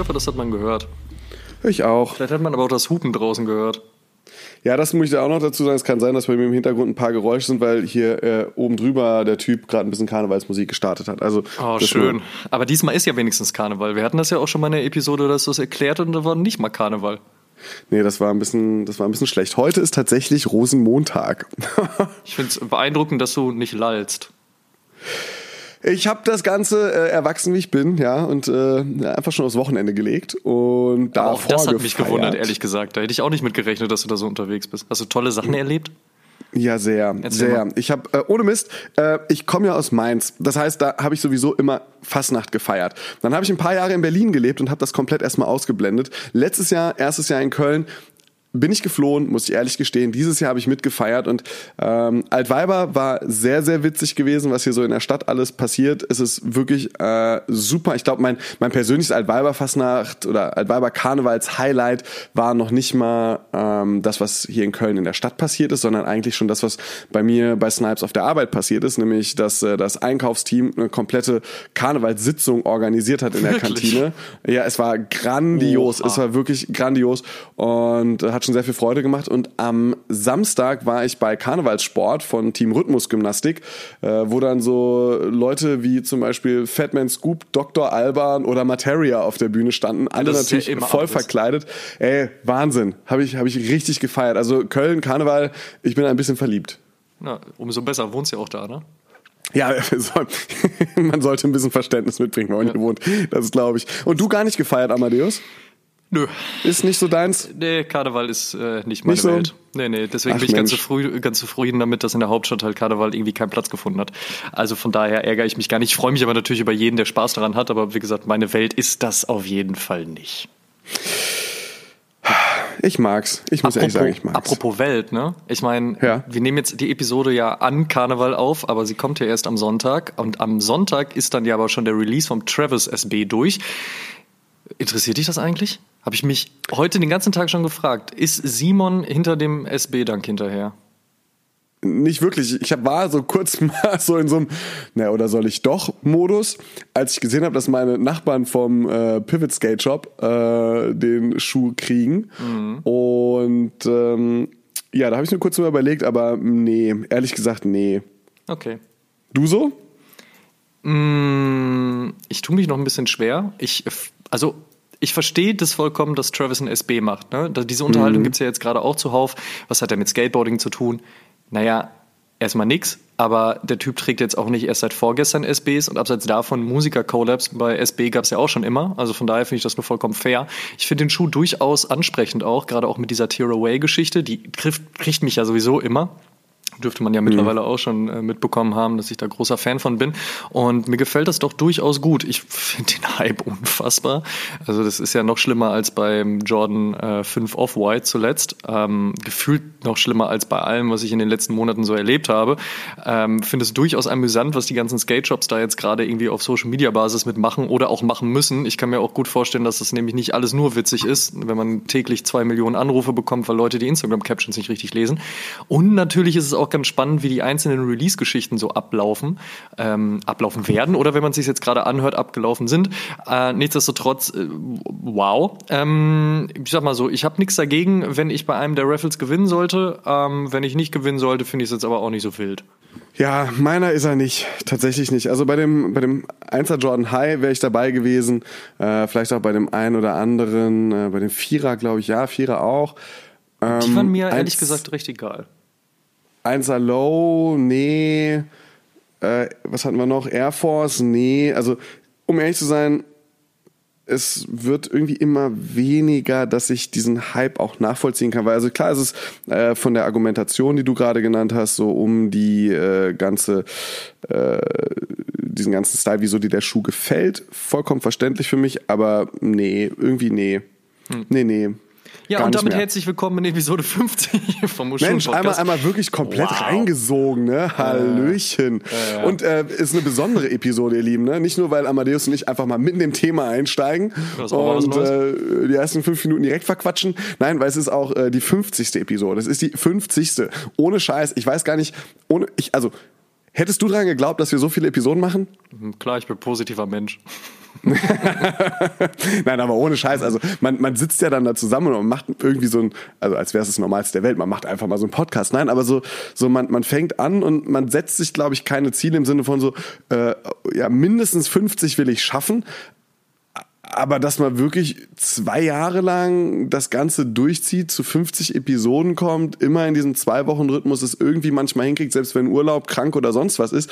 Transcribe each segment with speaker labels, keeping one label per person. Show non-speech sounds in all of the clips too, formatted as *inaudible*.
Speaker 1: Hoffe, das hat man gehört.
Speaker 2: Ich auch.
Speaker 1: Vielleicht hat man aber auch das Hupen draußen gehört.
Speaker 2: Ja, das muss ich da auch noch dazu sagen. Es kann sein, dass bei mir im Hintergrund ein paar Geräusche sind, weil hier äh, oben drüber der Typ gerade ein bisschen Karnevalsmusik gestartet hat. Also
Speaker 1: Oh,
Speaker 2: das
Speaker 1: schön.
Speaker 2: nur-
Speaker 1: Aber diesmal ist ja wenigstens Karneval. Wir hatten das ja auch schon mal in der Episode, dass du es erklärt und da war nicht mal Karneval.
Speaker 2: Nee, das war ein bisschen, das war ein bisschen schlecht. Heute ist tatsächlich Rosenmontag. *laughs*
Speaker 1: Ich finde es beeindruckend, dass du nicht lallst.
Speaker 2: Ich habe das Ganze äh, erwachsen wie ich bin, ja, und äh, einfach schon aufs Wochenende gelegt und
Speaker 1: Aber auch das hat mich gewundert, ehrlich gesagt. Da hätte ich auch nicht mit gerechnet, dass du da so unterwegs bist. Hast du tolle Sachen erlebt?
Speaker 2: Ja, sehr,
Speaker 1: Erzähl
Speaker 2: sehr.
Speaker 1: mal.
Speaker 2: Ich habe äh, ohne Mist, äh, ich komme ja aus Mainz. Das heißt, da habe ich sowieso immer Fastnacht gefeiert. Dann habe ich ein paar Jahre in Berlin gelebt und habe das komplett erstmal ausgeblendet. Letztes Jahr, erstes Jahr in Köln, bin ich geflohen, muss ich ehrlich gestehen. Dieses Jahr habe ich mitgefeiert und ähm, Altweiber war sehr, sehr witzig gewesen, was hier so in der Stadt alles passiert. Es ist wirklich äh, super. Ich glaube, mein, mein persönliches Altweiber-Fastnacht oder Altweiber-Karnevals-Highlight war noch nicht mal ähm, das, was hier in Köln in der Stadt passiert ist, sondern eigentlich schon das, was bei mir bei Snipes auf der Arbeit passiert ist, nämlich dass äh, das Einkaufsteam eine komplette Karnevalssitzung organisiert hat in der
Speaker 1: Wirklich?
Speaker 2: Kantine. Ja, es war grandios.
Speaker 1: Oha.
Speaker 2: Es war wirklich grandios und äh, hat schon sehr viel Freude gemacht. Und am Samstag war ich bei Karnevalssport von Team Rhythmus Gymnastik, äh, wo dann so Leute wie zum Beispiel Fatman Scoop, Dr. Alban oder Materia auf der Bühne standen. Alle
Speaker 1: das ja
Speaker 2: natürlich voll
Speaker 1: alles.
Speaker 2: verkleidet. Ey, Wahnsinn. Habe ich, hab ich richtig gefeiert. Also Köln, Karneval, ich bin ein bisschen verliebt.
Speaker 1: Na, umso besser. Wohnst ja auch da, ne?
Speaker 2: Ja, *laughs* man sollte ein bisschen Verständnis mitbringen, wenn man hier wohnt. Das glaube ich. Und du gar nicht gefeiert, Amadeus?
Speaker 1: Nö.
Speaker 2: Ist nicht so deins?
Speaker 1: Nee, Karneval ist äh, nicht meine
Speaker 2: Nicht so?
Speaker 1: Welt. Nee, nee, deswegen
Speaker 2: Ach,
Speaker 1: bin ich ganz,
Speaker 2: Mensch.
Speaker 1: zufrü ganz zufrieden damit, dass in der Hauptstadt halt Karneval irgendwie keinen Platz gefunden hat. Also von daher ärgere ich mich gar nicht. Ich freue mich aber natürlich über jeden, der Spaß daran hat. Aber wie gesagt, meine Welt ist das auf jeden Fall nicht.
Speaker 2: Ich mag's. Ich muss ehrlich sagen, ich mag's.
Speaker 1: apropos Welt, ne? Ich meine,
Speaker 2: Ja.
Speaker 1: wir nehmen jetzt die Episode ja an Karneval auf, aber sie kommt ja erst am Sonntag. Und am Sonntag ist dann ja aber schon der Release vom Travis SB durch. Interessiert dich das eigentlich? Habe ich mich heute den ganzen Tag schon gefragt. Ist Simon hinter dem SB-Dank hinterher?
Speaker 2: Nicht wirklich. Ich war so kurz *laughs* mal so in so einem, na, oder soll ich doch Modus, als ich gesehen habe, dass meine Nachbarn vom äh, Pivot Skate Shop äh, den Schuh kriegen. Und ähm, ja, da habe ich mir kurz mal überlegt, aber nee, ehrlich gesagt, nee.
Speaker 1: Okay.
Speaker 2: Du so?
Speaker 1: Mm, Ich tue mich noch ein bisschen schwer. Ich, also, ich verstehe das vollkommen, dass Travis ein SB macht. Ne? Diese Unterhaltung gibt's ja jetzt gerade auch zuhauf. Was hat er mit Skateboarding zu tun? Naja, erstmal nix, aber der Typ trägt jetzt auch nicht erst seit vorgestern SBs und abseits davon Musiker-Collabs bei SB gab's ja auch schon immer. Also von daher finde ich das nur vollkommen fair. Ich finde den Schuh durchaus ansprechend auch, gerade auch mit dieser Tear-Away-Geschichte. Die kriegt, kriegt mich ja sowieso immer dürfte man ja mittlerweile auch schon äh, mitbekommen haben, dass ich da großer Fan von bin. Und mir gefällt das doch durchaus gut. Ich finde den *laughs* Hype unfassbar. Also das ist ja noch schlimmer als beim Jordan äh, 5 Off-White zuletzt. Ähm, gefühlt noch schlimmer als bei allem, was ich in den letzten Monaten so erlebt habe. Ähm, finde es durchaus amüsant, was die ganzen Skate-Shops da jetzt gerade irgendwie auf Social-Media-Basis mitmachen oder auch machen müssen. Ich kann mir auch gut vorstellen, dass das nämlich nicht alles nur witzig ist, wenn man täglich zwei Millionen Anrufe bekommt, weil Leute die Instagram-Captions nicht richtig lesen. Und natürlich ist es auch ganz spannend, wie die einzelnen Release-Geschichten so ablaufen, ähm, ablaufen werden oder wenn man es sich jetzt gerade anhört, abgelaufen sind. Äh, nichtsdestotrotz, äh, wow. Ähm, ich sag mal so, ich habe nichts dagegen, wenn ich bei einem der Raffles gewinnen sollte. Ähm, wenn ich nicht gewinnen sollte, finde ich es jetzt aber auch nicht so wild.
Speaker 2: Ja, meiner ist er nicht. Tatsächlich nicht. Also bei dem, bei dem 1er Jordan High wäre ich dabei gewesen. Äh, vielleicht auch bei dem einen oder anderen, äh, bei dem Vierer, glaube ich, ja, Vierer auch. Ähm,
Speaker 1: Die waren mir ehrlich gesagt recht egal.
Speaker 2: 1er Low, nee. Äh, was hatten wir noch? Air Force, nee. Also, um ehrlich zu sein, es wird irgendwie immer weniger, dass ich diesen Hype auch nachvollziehen kann. Weil also klar ist es äh, von der Argumentation, die du gerade genannt hast, so um die äh, ganze äh, diesen ganzen Style, wieso dir der Schuh gefällt. Vollkommen verständlich für mich, aber nee, irgendwie nee. Hm. Nee, nee.
Speaker 1: Ja, und damit herzlich willkommen in Episode 50 vom Muscheln
Speaker 2: Mensch, einmal, einmal wirklich komplett wow. reingesogen, ne? Hallöchen. Ja, ja. Und äh, ist eine besondere Episode, ihr Lieben, ne? Nicht nur, weil Amadeus und ich einfach mal mitten im Thema einsteigen und äh, die ersten fünf Minuten direkt verquatschen. Nein, weil es ist auch äh, die 50. Episode. Es ist die 50. Ohne Scheiß. Ich weiß gar nicht, ohne, ich, also, hättest du daran geglaubt, dass wir so viele Episoden machen?
Speaker 1: Hm, klar, ich bin positiver Mensch. *laughs*
Speaker 2: Nein, aber ohne Scheiß. Also man, man sitzt ja dann da zusammen und macht irgendwie so ein, also als wäre es das Normalste der Welt, man macht einfach mal so einen Podcast. Nein, aber so, so man, man fängt an und man setzt sich, glaube ich, keine Ziele im Sinne von so, äh, ja, mindestens 50 will ich schaffen, aber dass man wirklich zwei Jahre lang das Ganze durchzieht, zu 50 Episoden kommt, immer in diesem Zwei-Wochen-Rhythmus es irgendwie manchmal hinkriegt, selbst wenn Urlaub, krank oder sonst was ist.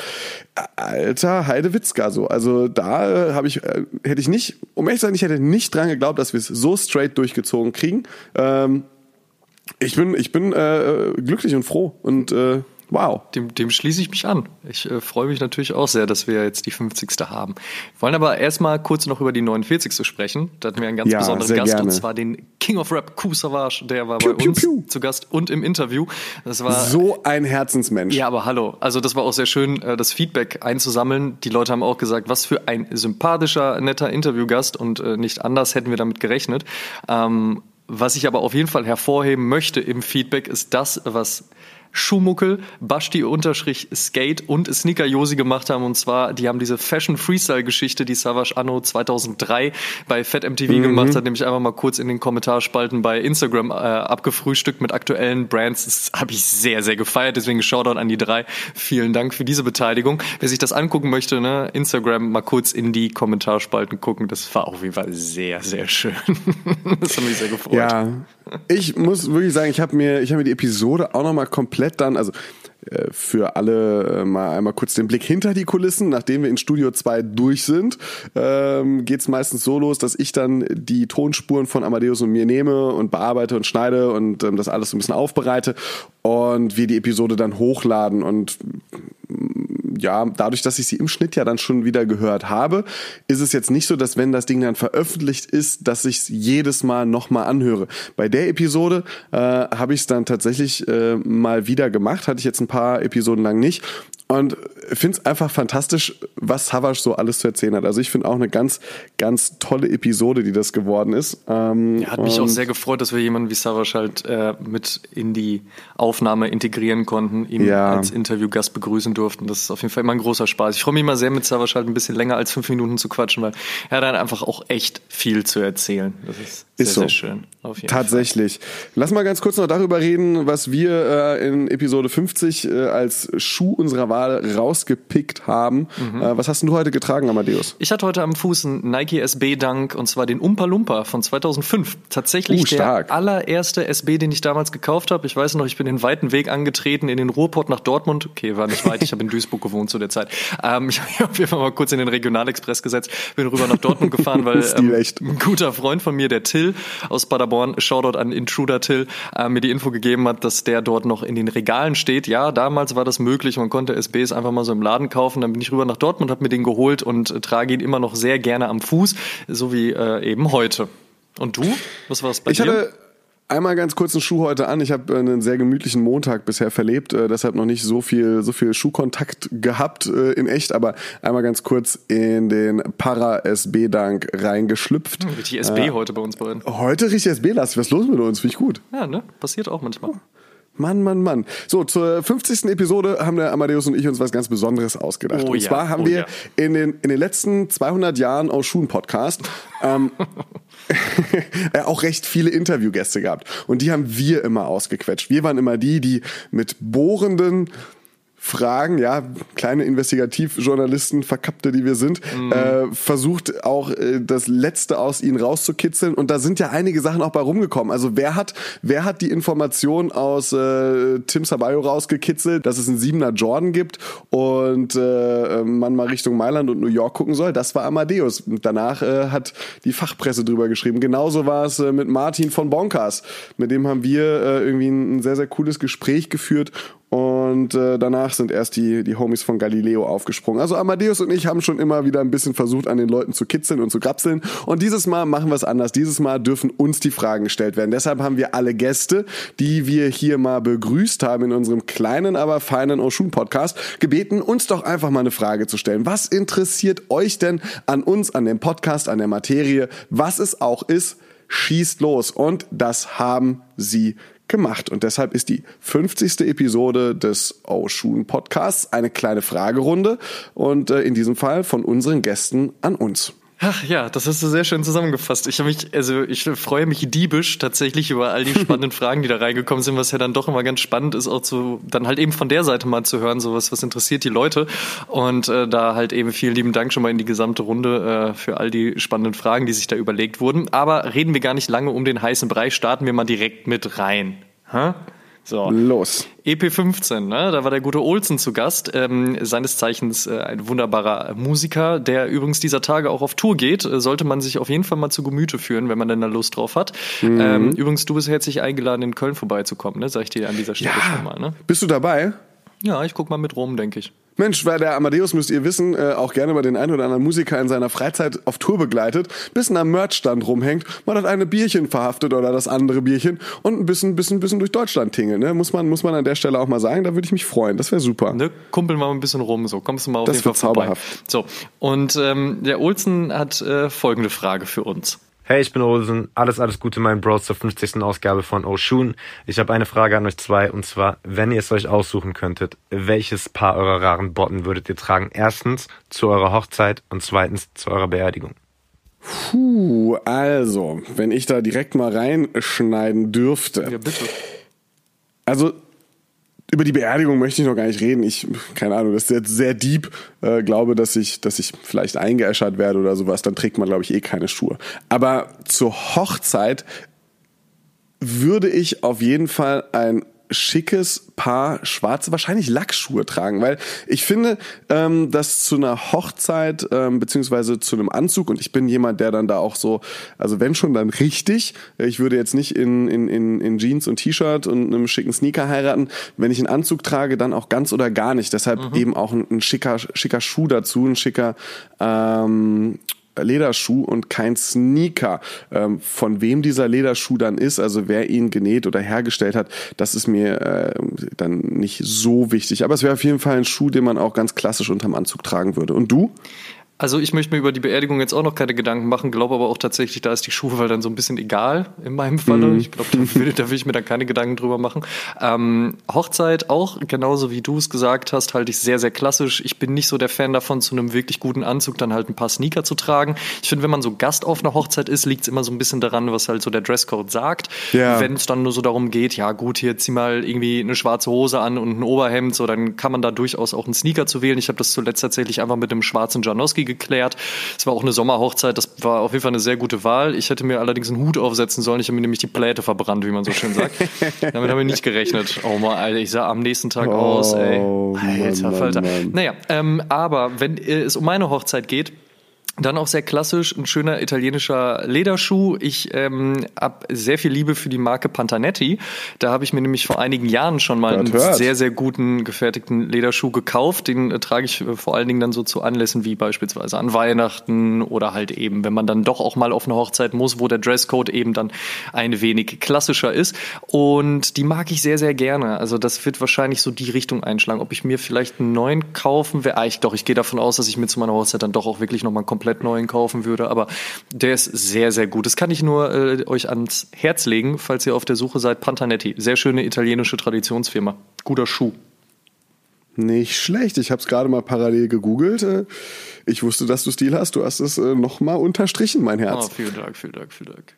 Speaker 2: Alter, Heidewitzka so. Also da äh, habe ich, äh, hätte ich nicht, um ehrlich zu sein, ich hätte nicht dran geglaubt, dass wir es so straight durchgezogen kriegen. Ähm, ich bin, ich bin äh, glücklich und froh und äh, Wow.
Speaker 1: Dem, dem schließe ich mich an. Ich äh, freue mich natürlich auch sehr, dass wir jetzt die 50. haben. Wir wollen aber erstmal kurz noch über die 49. sprechen. Da hatten wir einen ganz ja, besonderen Gast gerne. und zwar den King of Rap, Ku Savage. Der war piu, bei uns piu. zu Gast und im Interview.
Speaker 2: Das war so ein Herzensmensch.
Speaker 1: Ja, aber hallo. Also das war auch sehr schön, äh, das Feedback einzusammeln. Die Leute haben auch gesagt, was für ein sympathischer, netter Interviewgast und äh, nicht anders hätten wir damit gerechnet. Ähm, was ich aber auf jeden Fall hervorheben möchte im Feedback ist das, was Schumuckel, Basti-Skate und Sneaker Josi gemacht haben. Und zwar, die haben diese Fashion Freestyle-Geschichte, die Savage Anno 2003 bei Fat MTV mhm. gemacht hat, nämlich einfach mal kurz in den Kommentarspalten bei Instagram äh, abgefrühstückt mit aktuellen Brands. Das habe ich sehr, sehr gefeiert. Deswegen Shoutout an die drei. Vielen Dank für diese Beteiligung. Wer sich das angucken möchte, ne, Instagram mal kurz in die Kommentarspalten gucken. Das war auf jeden Fall sehr, sehr schön. *laughs* das hat mich sehr gefreut.
Speaker 2: Ja, ich muss wirklich sagen, ich habe mir, habe mir die Episode auch nochmal komplett dann, also äh, für alle äh, mal einmal kurz den Blick hinter die Kulissen. Nachdem wir in Studio 2 durch sind, ähm, geht es meistens so los, dass ich dann die Tonspuren von Amadeus und mir nehme und bearbeite und schneide und ähm, das alles so ein bisschen aufbereite und wir die Episode dann hochladen und ja, dadurch, dass ich sie im Schnitt ja dann schon wieder gehört habe, ist es jetzt nicht so, dass wenn das Ding dann veröffentlicht ist, dass ich es jedes Mal nochmal anhöre. Bei der Episode äh, habe ich es dann tatsächlich äh, mal wieder gemacht, hatte ich jetzt ein paar Episoden lang nicht und finde es einfach fantastisch, was Savage so alles zu erzählen hat. Also ich finde auch eine ganz, ganz tolle Episode, die das geworden ist.
Speaker 1: Ähm, ja, hat mich auch sehr gefreut, dass wir jemanden wie Savage halt äh, mit in die Aufnahme integrieren konnten, ihn ja. als Interviewgast begrüßen durften. Das ist auf jeden Fall immer ein großer Spaß. Ich freue mich immer sehr, mit Savage halt ein bisschen länger als fünf Minuten zu quatschen, weil er hat dann einfach auch echt viel zu erzählen. Das ist sehr, ist so. sehr schön.
Speaker 2: Tatsächlich. Fall. Lass mal ganz kurz noch darüber reden, was wir äh, in Episode 50 äh, als Schuh unserer Wahl rausgepickt haben. Mhm. Äh, was hast du heute getragen, Amadeus?
Speaker 1: Ich hatte heute am Fuß einen Nike SB Dunk und zwar den Umpa Lumpa von 2005. Tatsächlich uh, der allererste SB, den ich damals gekauft habe. Ich weiß noch, ich bin den weiten Weg angetreten in den Ruhrport nach Dortmund. Okay, war nicht weit. Ich habe in Duisburg gewohnt zu der Zeit. Ähm, ich habe auf jeden Fall mal kurz in den Regionalexpress gesetzt, bin rüber nach Dortmund gefahren, weil ähm, ein guter Freund von mir, der Till aus Paderborn, Shoutout an Intruder Till, äh, mir die Info gegeben hat, dass der dort noch in den Regalen steht. Ja, damals war das möglich. Man konnte SBs einfach mal so im Laden kaufen. Dann bin ich rüber nach Dortmund, habe mir den geholt und äh, trage ihn immer noch sehr gerne am Fuß, so wie äh, eben heute. Und du? Was war es bei
Speaker 2: ich
Speaker 1: dir?
Speaker 2: Hatte Einmal ganz kurz einen Schuh heute an. Ich habe äh, einen sehr gemütlichen Montag bisher verlebt, äh, deshalb noch nicht so viel so viel Schuhkontakt gehabt äh, in echt, aber einmal ganz kurz in den Para SB Dank reingeschlüpft.
Speaker 1: Hm, richtig SB äh, heute bei uns beiden.
Speaker 2: Heute richtig SB lastig. Was ist los mit uns? Finde ich gut.
Speaker 1: Ja, ne? Passiert auch manchmal.
Speaker 2: Mann, Mann, Mann. So, zur 50. Episode haben der Amadeus und ich uns was ganz Besonderes ausgedacht. Oh, und ja. zwar haben oh, wir ja. in, den, in den letzten 200 Jahren aus Schuhen Podcast ähm, *laughs* auch recht viele Interviewgäste gehabt. Und die haben wir immer ausgequetscht. Wir waren immer die, die mit bohrenden Fragen, ja, kleine Investigativjournalisten, Verkappte, die wir sind, mhm. äh, versucht auch äh, das Letzte aus ihnen rauszukitzeln. Und da sind ja einige Sachen auch bei rumgekommen. Also wer hat, wer hat die Information aus äh, Tim Sabayo rausgekitzelt, dass es einen Siebener Jordan gibt und äh, man mal Richtung Mailand und New York gucken soll? Das war Amadeus. Und danach äh, hat die Fachpresse drüber geschrieben. Genauso war es äh, mit Martin von Bonkers. Mit dem haben wir äh, irgendwie ein, ein sehr, sehr cooles Gespräch geführt und äh, danach sind erst die, die Homies von Galileo aufgesprungen. Also Amadeus und ich haben schon immer wieder ein bisschen versucht, an den Leuten zu kitzeln und zu grapseln. Und dieses Mal machen wir es anders. Dieses Mal dürfen uns die Fragen gestellt werden. Deshalb haben wir alle Gäste, die wir hier mal begrüßt haben in unserem kleinen, aber feinen Oshun Podcast, gebeten, uns doch einfach mal eine Frage zu stellen. Was interessiert euch denn an uns, an dem Podcast, an der Materie, was es auch ist? Schießt los. Und das haben sie gemacht. Und deshalb ist die 50. Episode des Oshun Podcasts eine kleine Fragerunde und äh, in diesem Fall von unseren Gästen an uns.
Speaker 1: Ach ja, das hast du sehr schön zusammengefasst. Ich habe mich, also ich freue mich diebisch tatsächlich über all die *laughs* spannenden Fragen, die da reingekommen sind, was ja dann doch immer ganz spannend ist, auch zu dann halt eben von der Seite mal zu hören, sowas, was interessiert die Leute. Und äh, da halt eben vielen lieben Dank schon mal in die gesamte Runde äh, für all die spannenden Fragen, die sich da überlegt wurden. Aber reden wir gar nicht lange um den heißen Brei, starten wir mal direkt mit rein. Ha?
Speaker 2: So. Los.
Speaker 1: EP15, ne? da war der gute Olsen zu Gast, ähm, seines Zeichens äh, ein wunderbarer Musiker, der übrigens dieser Tage auch auf Tour geht. Äh, sollte man sich auf jeden Fall mal zu Gemüte führen, wenn man denn da Lust drauf hat. Mhm. Ähm, übrigens, du bist herzlich eingeladen, in Köln vorbeizukommen, ne? sag ich dir an dieser Stelle ja. schon mal. Ne?
Speaker 2: Bist du dabei?
Speaker 1: Ja, ich guck mal mit rum, denke ich.
Speaker 2: Mensch, weil der Amadeus, müsst ihr wissen, äh, auch gerne mal den einen oder anderen Musiker in seiner Freizeit auf Tour begleitet, bisschen am Merchstand rumhängt, man hat eine Bierchen verhaftet oder das andere Bierchen und ein bisschen, bisschen, bisschen durch Deutschland tingelt. Ne? Muss, man, muss man an der Stelle auch mal sagen, da würde ich mich freuen. Das wäre super.
Speaker 1: Ne, kumpeln wir mal ein bisschen rum, so kommst du mal auf
Speaker 2: das
Speaker 1: jeden Fall
Speaker 2: vorbei.
Speaker 1: Zauberhaft. So, und ähm, der Olsen hat äh, folgende Frage für uns.
Speaker 3: Hey, ich bin Olsen. Alles, alles Gute, mein Bros, zur 50. Ausgabe von Oshun. Ich habe eine Frage an euch zwei, und zwar, wenn ihr es euch aussuchen könntet, welches Paar eurer raren Botten würdet ihr tragen? Erstens zu eurer Hochzeit und zweitens zu eurer Beerdigung.
Speaker 2: Puh, also, wenn ich da direkt mal reinschneiden dürfte.
Speaker 1: Ja, bitte.
Speaker 2: Also, über die Beerdigung möchte ich noch gar nicht reden. Ich, keine Ahnung, das ist jetzt sehr deep. Äh, glaube, dass ich, dass ich vielleicht eingeäschert werde oder sowas. Dann trägt man, glaube ich, eh keine Schuhe. Aber zur Hochzeit würde ich auf jeden Fall ein schickes Paar schwarze, wahrscheinlich Lackschuhe tragen, weil ich finde, ähm, dass zu einer Hochzeit ähm, beziehungsweise zu einem Anzug und ich bin jemand, der dann da auch so, also wenn schon dann richtig, ich würde jetzt nicht in, in, in, in Jeans und T-Shirt und einem schicken Sneaker heiraten, wenn ich einen Anzug trage, dann auch ganz oder gar nicht. Deshalb mhm. eben auch ein, ein schicker, schicker Schuh dazu, ein schicker ähm, Lederschuh und kein Sneaker. Ähm, von wem dieser Lederschuh dann ist, also wer ihn genäht oder hergestellt hat, das ist mir äh, dann nicht so wichtig. Aber es wäre auf jeden Fall ein Schuh, den man auch ganz klassisch unterm Anzug tragen würde. Und du?
Speaker 1: Also ich möchte mir über die Beerdigung jetzt auch noch keine Gedanken machen, glaube aber auch tatsächlich, da ist die Schuhwahl dann so ein bisschen egal in meinem Falle. Mhm. Ich glaube, da will, da will ich mir dann keine Gedanken drüber machen. Ähm, Hochzeit auch, genauso wie du es gesagt hast, halte ich sehr, sehr klassisch. Ich bin nicht so der Fan davon, zu einem wirklich guten Anzug dann halt ein paar Sneaker zu tragen. Ich finde, wenn man so Gast auf einer Hochzeit ist, liegt es immer so ein bisschen daran, was halt so der Dresscode sagt. Ja. Wenn es dann nur so darum geht, ja gut, hier zieh mal irgendwie eine schwarze Hose an und ein Oberhemd, so dann kann man da durchaus auch einen Sneaker zu wählen. Ich habe das zuletzt tatsächlich einfach mit einem schwarzen Janowski geklärt. Es war auch eine Sommerhochzeit, das war auf jeden Fall eine sehr gute Wahl. Ich hätte mir allerdings einen Hut aufsetzen sollen. Ich habe mir nämlich die Pläte verbrannt, wie man so schön sagt. *laughs* Damit habe ich nicht gerechnet. Oh man, Alter, ich sah am nächsten Tag oh, aus, ey. Alter, Mann, Falter. Mann. Naja, ähm, aber wenn es um meine Hochzeit geht, dann auch sehr klassisch, ein schöner italienischer Lederschuh. Ich ähm, habe sehr viel Liebe für die Marke Pantanetti. Da habe ich mir nämlich vor einigen Jahren schon mal einen hört. sehr, sehr guten gefertigten Lederschuh gekauft. Den äh, trage ich äh, vor allen Dingen dann so zu Anlässen wie beispielsweise an Weihnachten oder halt eben, wenn man dann doch auch mal auf eine Hochzeit muss, wo der Dresscode eben dann ein wenig klassischer ist. Und die mag ich sehr, sehr gerne. Also das wird wahrscheinlich so die Richtung einschlagen. Ob ich mir vielleicht einen neuen kaufen werde. Ah, ich, doch, ich gehe davon aus, dass ich mir zu meiner Hochzeit dann doch auch wirklich nochmal komplett komplett neuen kaufen würde. Aber der ist sehr, sehr gut. Das kann ich nur äh, euch ans Herz legen, falls ihr auf der Suche seid. Pantanetti, sehr schöne italienische Traditionsfirma. Guter Schuh.
Speaker 2: Nicht schlecht. Ich habe es gerade mal parallel gegoogelt. Äh, ich wusste, dass du Stil hast. Du hast es äh, nochmal unterstrichen, mein Herz.
Speaker 1: Oh, vielen Dank, vielen Dank, vielen Dank.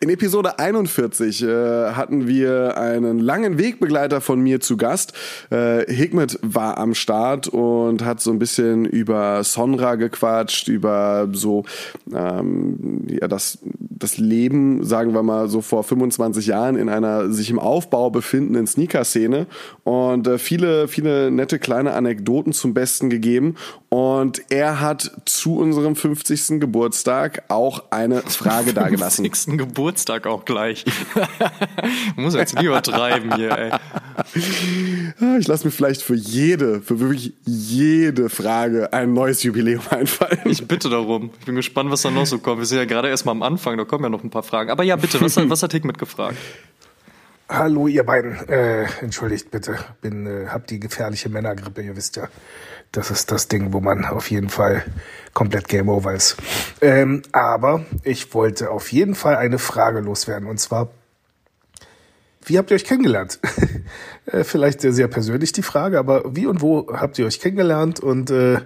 Speaker 2: In Episode 41 äh, hatten wir einen langen Wegbegleiter von mir zu Gast. Äh, Hikmet war am Start und hat so ein bisschen über Sonra gequatscht, über so ähm, ja das das Leben, sagen wir mal so vor 25 Jahren in einer sich im Aufbau befindenden Sneaker-Szene und äh, viele viele nette kleine Anekdoten zum Besten gegeben. Und er hat zu unserem 50. Geburtstag auch eine Frage *laughs* dagelassen.
Speaker 1: 50. Geburtstag auch gleich. *laughs* Muss jetzt lieber treiben hier, ey.
Speaker 2: ich lasse mir vielleicht für jede, für wirklich jede Frage ein neues Jubiläum einfallen.
Speaker 1: Ich bitte darum. Ich bin gespannt, was da noch so kommt. Wir sind ja gerade erst mal am Anfang, da kommen ja noch ein paar Fragen. Aber ja, bitte, was, hat, was hat Hick mitgefragt?
Speaker 4: Hallo, ihr beiden. Äh, entschuldigt bitte, bin, äh, hab die gefährliche Männergrippe. Ihr wisst ja, das ist das Ding, wo man auf jeden Fall komplett Game Over ist. Ähm, aber ich wollte auf jeden Fall eine Frage loswerden. Und zwar, wie habt ihr euch kennengelernt? *laughs* äh, vielleicht sehr, sehr persönlich die Frage, aber wie und wo habt ihr euch kennengelernt? Und äh,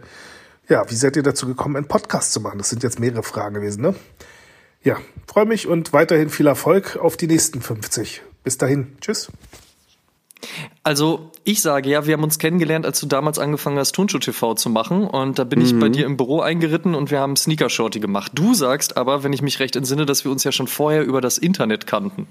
Speaker 4: ja, wie seid ihr dazu gekommen, einen Podcast zu machen? Das sind jetzt mehrere Fragen gewesen, ne? Ja, freue mich und weiterhin viel Erfolg auf die nächsten 50. Bis dahin. Tschüss.
Speaker 1: Also ich sage ja, wir haben uns kennengelernt, als du damals angefangen hast, Turnschuh TV zu machen. Und da bin mhm. ich bei dir im Büro eingeritten und wir haben Sneaker Shorty gemacht. Du sagst aber, wenn ich mich recht entsinne, dass wir uns ja schon vorher über das Internet kannten.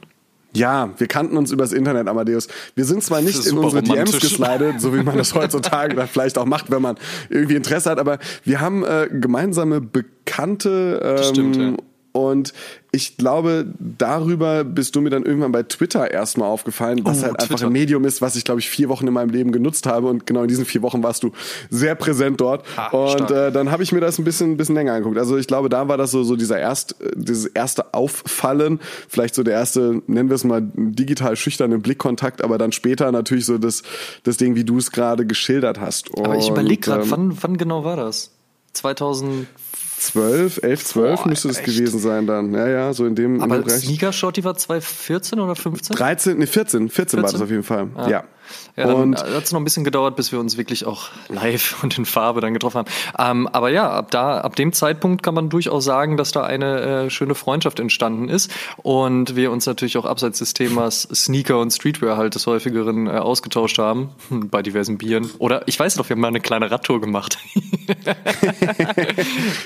Speaker 2: Ja, wir kannten uns übers Internet, Amadeus. Wir sind zwar nicht in unsere DMs geslidet, so wie man das *laughs* heutzutage vielleicht auch macht, wenn man irgendwie Interesse hat, aber wir haben äh, gemeinsame Bekannte ähm, stimmt, ja. Und ich glaube, darüber bist du mir dann irgendwann bei Twitter erstmal aufgefallen, was oh, halt Twitter. einfach ein Medium ist, was ich, glaube ich, vier Wochen in meinem Leben genutzt habe. Und genau in diesen vier Wochen warst du sehr präsent dort. Ah, und äh, dann habe ich mir das ein bisschen, ein bisschen länger angeguckt. Also ich glaube, da war das so, so dieser erst, dieses erste Auffallen, vielleicht so der erste, nennen wir es mal, digital schüchterne Blickkontakt, aber dann später natürlich so das, das Ding, wie du es gerade geschildert hast.
Speaker 1: Aber ich überlege gerade, ähm, wann, wann genau war das? 2000
Speaker 2: 12, 11, 12 Boah, müsste es gewesen sein dann. Ja, ja, so in dem,
Speaker 1: Aber Sneaker Shorty war 2014 oder 15?
Speaker 2: 13, nee, 14, 14, 14? war das auf jeden Fall. Ah. Ja.
Speaker 1: Ja, dann hat es noch ein bisschen gedauert, bis wir uns wirklich auch live *laughs* und in Farbe dann getroffen haben. Ähm, aber ja, ab da, ab dem Zeitpunkt kann man durchaus sagen, dass da eine äh, schöne Freundschaft entstanden ist und wir uns natürlich auch abseits des Themas Sneaker und Streetwear halt des häufigeren äh, ausgetauscht haben bei diversen Bieren. Oder ich weiß noch, wir haben mal eine kleine Radtour gemacht. *laughs*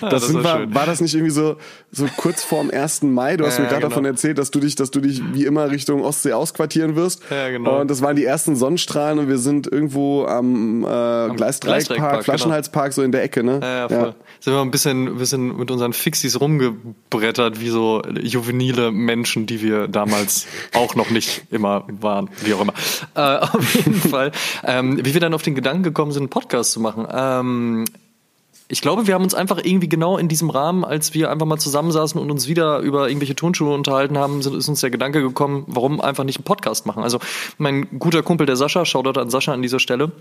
Speaker 2: das, das war, war, war, das nicht irgendwie so, so kurz vorm 1. Mai? Du hast ja, mir gerade genau. davon erzählt, dass du dich, dass du dich wie immer Richtung Ostsee ausquartieren wirst. Ja, genau. Und das waren die ersten Sonnen Sonnenstrahlen und wir sind irgendwo am, äh, am Gleisdreieckpark, genau. Flaschenhalspark, genau. so in der Ecke, ne?
Speaker 1: Ja, ja, voll. Ja. Sind wir ein bisschen, bisschen mit unseren Fixis rumgebrettert, wie so juvenile Menschen, die wir damals *laughs* auch noch nicht immer waren, wie auch immer. Äh, *laughs* auf jeden Fall. Ähm, wie wir dann auf den Gedanken gekommen sind, einen Podcast zu machen. Ähm, ich glaube, wir haben uns einfach irgendwie genau in diesem Rahmen, als wir einfach mal zusammensaßen und uns wieder über irgendwelche Turnschuhe unterhalten haben, ist uns der Gedanke gekommen, warum einfach nicht einen Podcast machen. Also mein guter Kumpel, der Sascha, Shoutout an Sascha an dieser Stelle,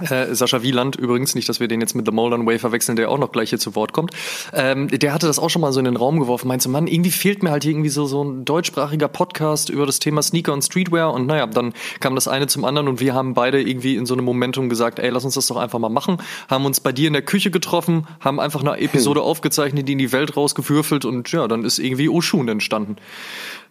Speaker 1: äh, Sascha Wieland übrigens, nicht, dass wir den jetzt mit The Molden Way verwechseln, der auch noch gleich hier zu Wort kommt. Ähm, der hatte das auch schon mal so in den Raum geworfen, meinte, Mann, irgendwie fehlt mir halt irgendwie so, so ein deutschsprachiger Podcast über das Thema Sneaker und Streetwear und naja, dann kam das eine zum anderen und wir haben beide irgendwie in so einem Momentum gesagt, ey, lass uns das doch einfach mal machen, haben uns bei dir in der Küche getroffen, haben einfach eine Episode hm. aufgezeichnet, die in die Welt rausgewürfelt und ja, dann ist irgendwie Oshun entstanden.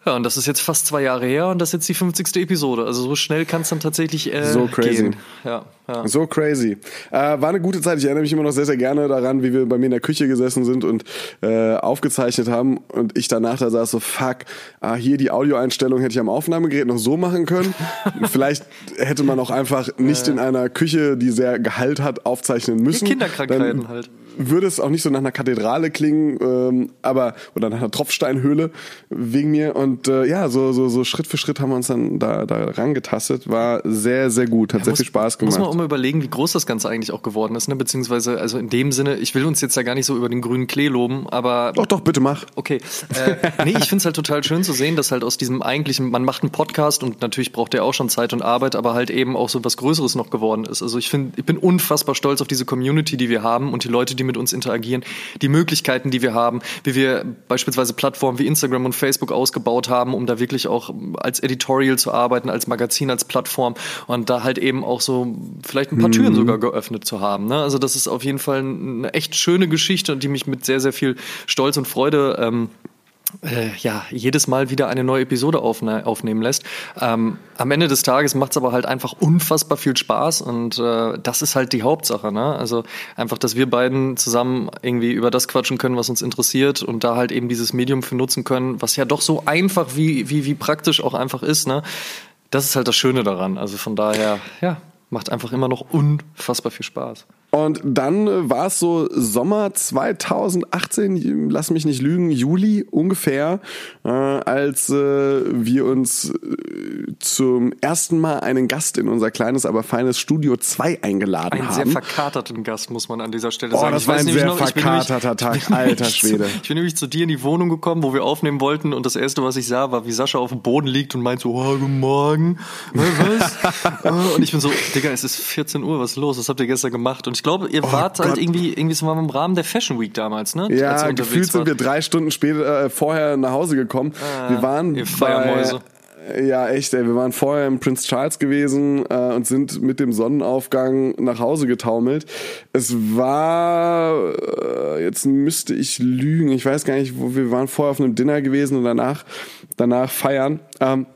Speaker 1: Ja, und das ist jetzt fast zwei Jahre her und das ist jetzt die 50. Episode. Also so schnell kann es dann tatsächlich äh,
Speaker 2: so crazy.
Speaker 1: gehen.
Speaker 2: Ja, ja. So crazy. Äh, war eine gute Zeit. Ich erinnere mich immer noch sehr, sehr gerne daran, wie wir bei mir in der Küche gesessen sind und äh, aufgezeichnet haben und ich danach da saß so, fuck, ah, hier die Audioeinstellung hätte ich am Aufnahmegerät noch so machen können. *laughs* Vielleicht hätte man auch einfach nicht in einer Küche, die sehr Gehalt hat, aufzeichnen müssen.
Speaker 1: Die Kinderkrankheiten Dann, halt
Speaker 2: würde es auch nicht so nach einer Kathedrale klingen, ähm, aber oder nach einer Tropfsteinhöhle wegen mir. Und äh, ja, so, so, so Schritt für Schritt haben wir uns dann da, da rangetastet. War sehr, sehr gut, hat ja, sehr muss, viel Spaß gemacht.
Speaker 1: Muss man auch mal überlegen, wie groß das Ganze eigentlich auch geworden ist, ne? Beziehungsweise, also in dem Sinne, ich will uns jetzt ja gar nicht so über den grünen Klee loben, aber.
Speaker 2: Doch, doch, bitte mach.
Speaker 1: Okay. Äh, nee, ich finde es halt total schön zu sehen, dass halt aus diesem eigentlichen, man macht einen Podcast und natürlich braucht der auch schon Zeit und Arbeit, aber halt eben auch so was Größeres noch geworden ist. Also ich finde, ich bin unfassbar stolz auf diese Community, die wir haben und die Leute, die mit uns interagieren, die Möglichkeiten, die wir haben, wie wir beispielsweise Plattformen wie Instagram und Facebook ausgebaut haben, um da wirklich auch als Editorial zu arbeiten, als Magazin, als Plattform und da halt eben auch so vielleicht ein paar Türen mhm. sogar geöffnet zu haben. Ne? Also das ist auf jeden Fall eine echt schöne Geschichte und die mich mit sehr, sehr viel Stolz und Freude ähm, äh, ja, jedes Mal wieder eine neue Episode aufne aufnehmen lässt. Ähm, am Ende des Tages macht es aber halt einfach unfassbar viel Spaß und äh, das ist halt die Hauptsache. Ne? Also einfach, dass wir beiden zusammen irgendwie über das quatschen können, was uns interessiert und da halt eben dieses Medium für nutzen können, was ja doch so einfach wie, wie, wie praktisch auch einfach ist. Ne? Das ist halt das Schöne daran. Also von daher, ja, macht einfach immer noch unfassbar viel Spaß.
Speaker 2: Und dann äh, war es so Sommer 2018, lass mich nicht lügen, Juli ungefähr, äh, als äh, wir uns äh, zum ersten Mal einen Gast in unser kleines, aber feines Studio 2 eingeladen
Speaker 1: Einen
Speaker 2: haben.
Speaker 1: sehr verkaterten Gast, muss man an dieser Stelle
Speaker 2: Oh,
Speaker 1: sagen.
Speaker 2: das
Speaker 1: Ich
Speaker 2: war ein sehr
Speaker 1: noch, bin nämlich-
Speaker 2: verkaterter Tag, *laughs* alter Schwede.
Speaker 1: Zu, ich bin nämlich zu dir in die Wohnung gekommen, wo wir aufnehmen wollten und das erste, was ich sah, war, wie Sascha auf dem Boden liegt und meint so, oh, guten Morgen. Was? *laughs* Äh, und ich bin so, Digga, es ist 14 Uhr, was ist los? Was habt ihr gestern gemacht? Und ich glaube, ihr wart halt
Speaker 2: Oh Gott.
Speaker 1: irgendwie, irgendwie so mal im Rahmen der Fashion Week damals, ne?
Speaker 2: Ja, gefühlt sind wir drei Stunden später äh, vorher nach Hause gekommen. wir waren
Speaker 1: ihr Feiermäuse.
Speaker 2: Bei, ja, echt, ey. Wir waren vorher in Prince Charles gewesen äh, und sind mit dem Sonnenaufgang nach Hause getaumelt. Es war, äh, jetzt müsste ich lügen, ich weiß gar nicht, wo wir waren vorher auf einem Dinner gewesen und danach, danach feiern. Ähm,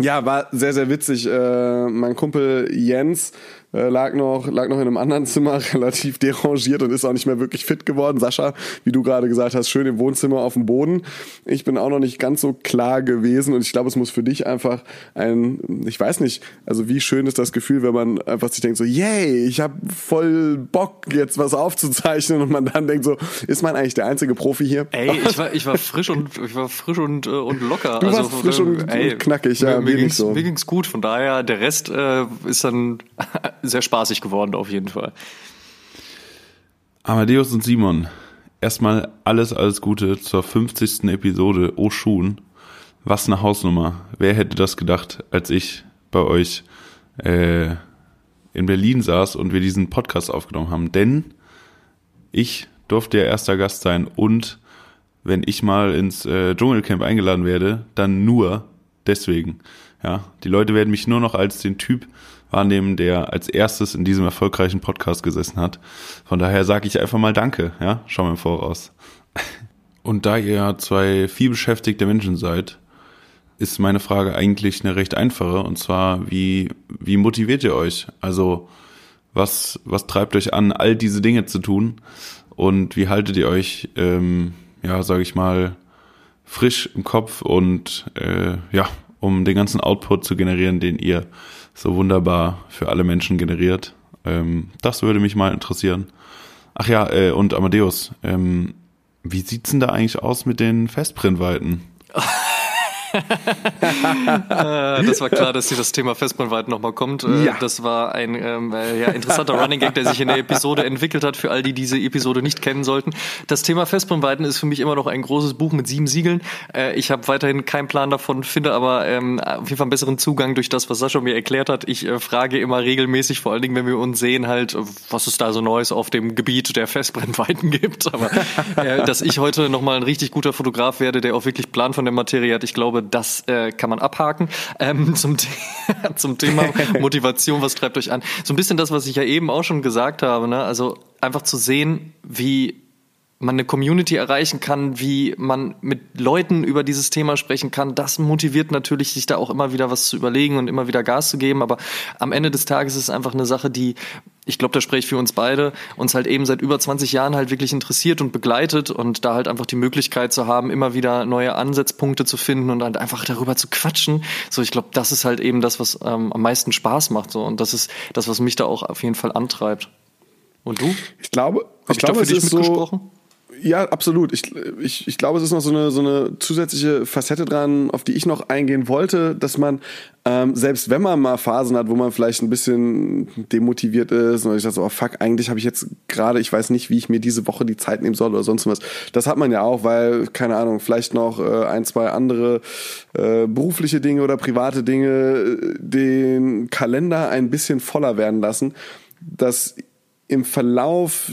Speaker 2: ja, war sehr, sehr witzig. Äh, mein Kumpel Jens äh, lag, noch, lag noch in einem anderen Zimmer, *laughs* relativ derangiert und ist auch nicht mehr wirklich fit geworden. Sascha, wie du gerade gesagt hast, schön im Wohnzimmer auf dem Boden. Ich bin auch noch nicht ganz so klar gewesen und ich glaube, es muss für dich einfach ein, ich weiß nicht, also wie schön ist das Gefühl, wenn man einfach sich denkt so, yay, ich habe voll Bock, jetzt was aufzuzeichnen und man dann denkt so, ist man eigentlich der einzige Profi hier?
Speaker 1: Ey, ich war, ich war frisch und ich war frisch und, äh, und locker.
Speaker 2: Du
Speaker 1: also,
Speaker 2: warst frisch und- und knackig, ja,
Speaker 1: Mir, mir ging's,
Speaker 2: so.
Speaker 1: mir ging's gut, von daher, der Rest äh, ist dann sehr spaßig geworden, auf jeden Fall.
Speaker 5: Amadeus und Simon, erstmal alles, alles Gute zur 50. Episode Oshun. Was eine Hausnummer. Wer hätte das gedacht, als ich bei euch äh, in Berlin saß und wir diesen Podcast aufgenommen haben? Denn ich durfte ja erster Gast sein und wenn ich mal ins äh, Dschungelcamp eingeladen werde, dann nur deswegen. Ja, die Leute werden mich nur noch als den Typ wahrnehmen, der als erstes in diesem erfolgreichen Podcast gesessen hat. Von daher sage ich einfach mal Danke, ja, schau mal im Voraus. Und da ihr zwei vielbeschäftigte Menschen seid, ist meine Frage eigentlich eine recht einfache und zwar wie wie motiviert ihr euch? Also was was treibt euch an, all diese Dinge zu tun und wie haltet ihr euch ähm, ja sage ich mal frisch im Kopf und äh, ja um den ganzen Output zu generieren, den ihr so wunderbar für alle Menschen generiert. Ähm, das würde mich mal interessieren. Ach ja, äh, und Amadeus, ähm, wie sieht's denn da eigentlich aus mit den Festbrennweiten? *laughs*
Speaker 1: Äh, das war klar, dass hier das Thema Festbrennweiten nochmal kommt. Äh,
Speaker 2: Ja.
Speaker 1: Das war ein ähm, äh, ja, interessanter Running Gag, der sich in der Episode entwickelt hat, für all die diese Episode nicht kennen sollten. Das Thema Festbrennweiten ist für mich immer noch ein großes Buch mit sieben Siegeln. Äh, ich habe weiterhin keinen Plan davon, finde aber ähm, auf jeden Fall einen besseren Zugang durch das, was Sascha mir erklärt hat. Ich äh, frage immer regelmäßig, vor allen Dingen, wenn wir uns sehen, halt, was es da so Neues auf dem Gebiet der Festbrennweiten *laughs* gibt. Aber äh, dass ich heute nochmal ein richtig guter Fotograf werde, der auch wirklich Plan von der Materie hat, ich glaube, das äh, kann man abhaken. Ähm, *laughs* zum, The *laughs* zum Thema *laughs* Motivation, was treibt euch an? So ein bisschen das, was ich ja eben auch schon gesagt habe. Ne? Also einfach zu sehen, wie man eine Community erreichen kann, wie man mit Leuten über dieses Thema sprechen kann, das motiviert natürlich, sich da auch immer wieder was zu überlegen und immer wieder Gas zu geben. Aber am Ende des Tages ist es einfach eine Sache, die, ich glaube, da spreche ich für uns beide, uns halt eben seit über 20 Jahren halt wirklich interessiert und begleitet und da halt einfach die Möglichkeit zu haben, immer wieder neue Ansatzpunkte zu finden und halt einfach darüber zu quatschen. So, ich glaube, das ist halt eben das, was ähm, am meisten Spaß macht. So. Und das ist das, was mich da auch auf jeden Fall antreibt. Und du?
Speaker 2: Ich glaube,
Speaker 1: Hab
Speaker 2: ich glaube,
Speaker 1: da für dich
Speaker 2: ist so. Ja, absolut. Ich, ich, ich glaube, es ist noch so eine, so eine zusätzliche Facette dran, auf die ich noch eingehen wollte, dass man, ähm, selbst wenn man mal Phasen hat, wo man vielleicht ein bisschen demotiviert ist und ich dachte so, oh fuck, eigentlich habe ich jetzt gerade, ich weiß nicht, wie ich mir diese Woche die Zeit nehmen soll oder sonst was. Das hat man ja auch, weil, keine Ahnung, vielleicht noch äh, ein, zwei andere äh, berufliche Dinge oder private Dinge äh, den Kalender ein bisschen voller werden lassen, dass im Verlauf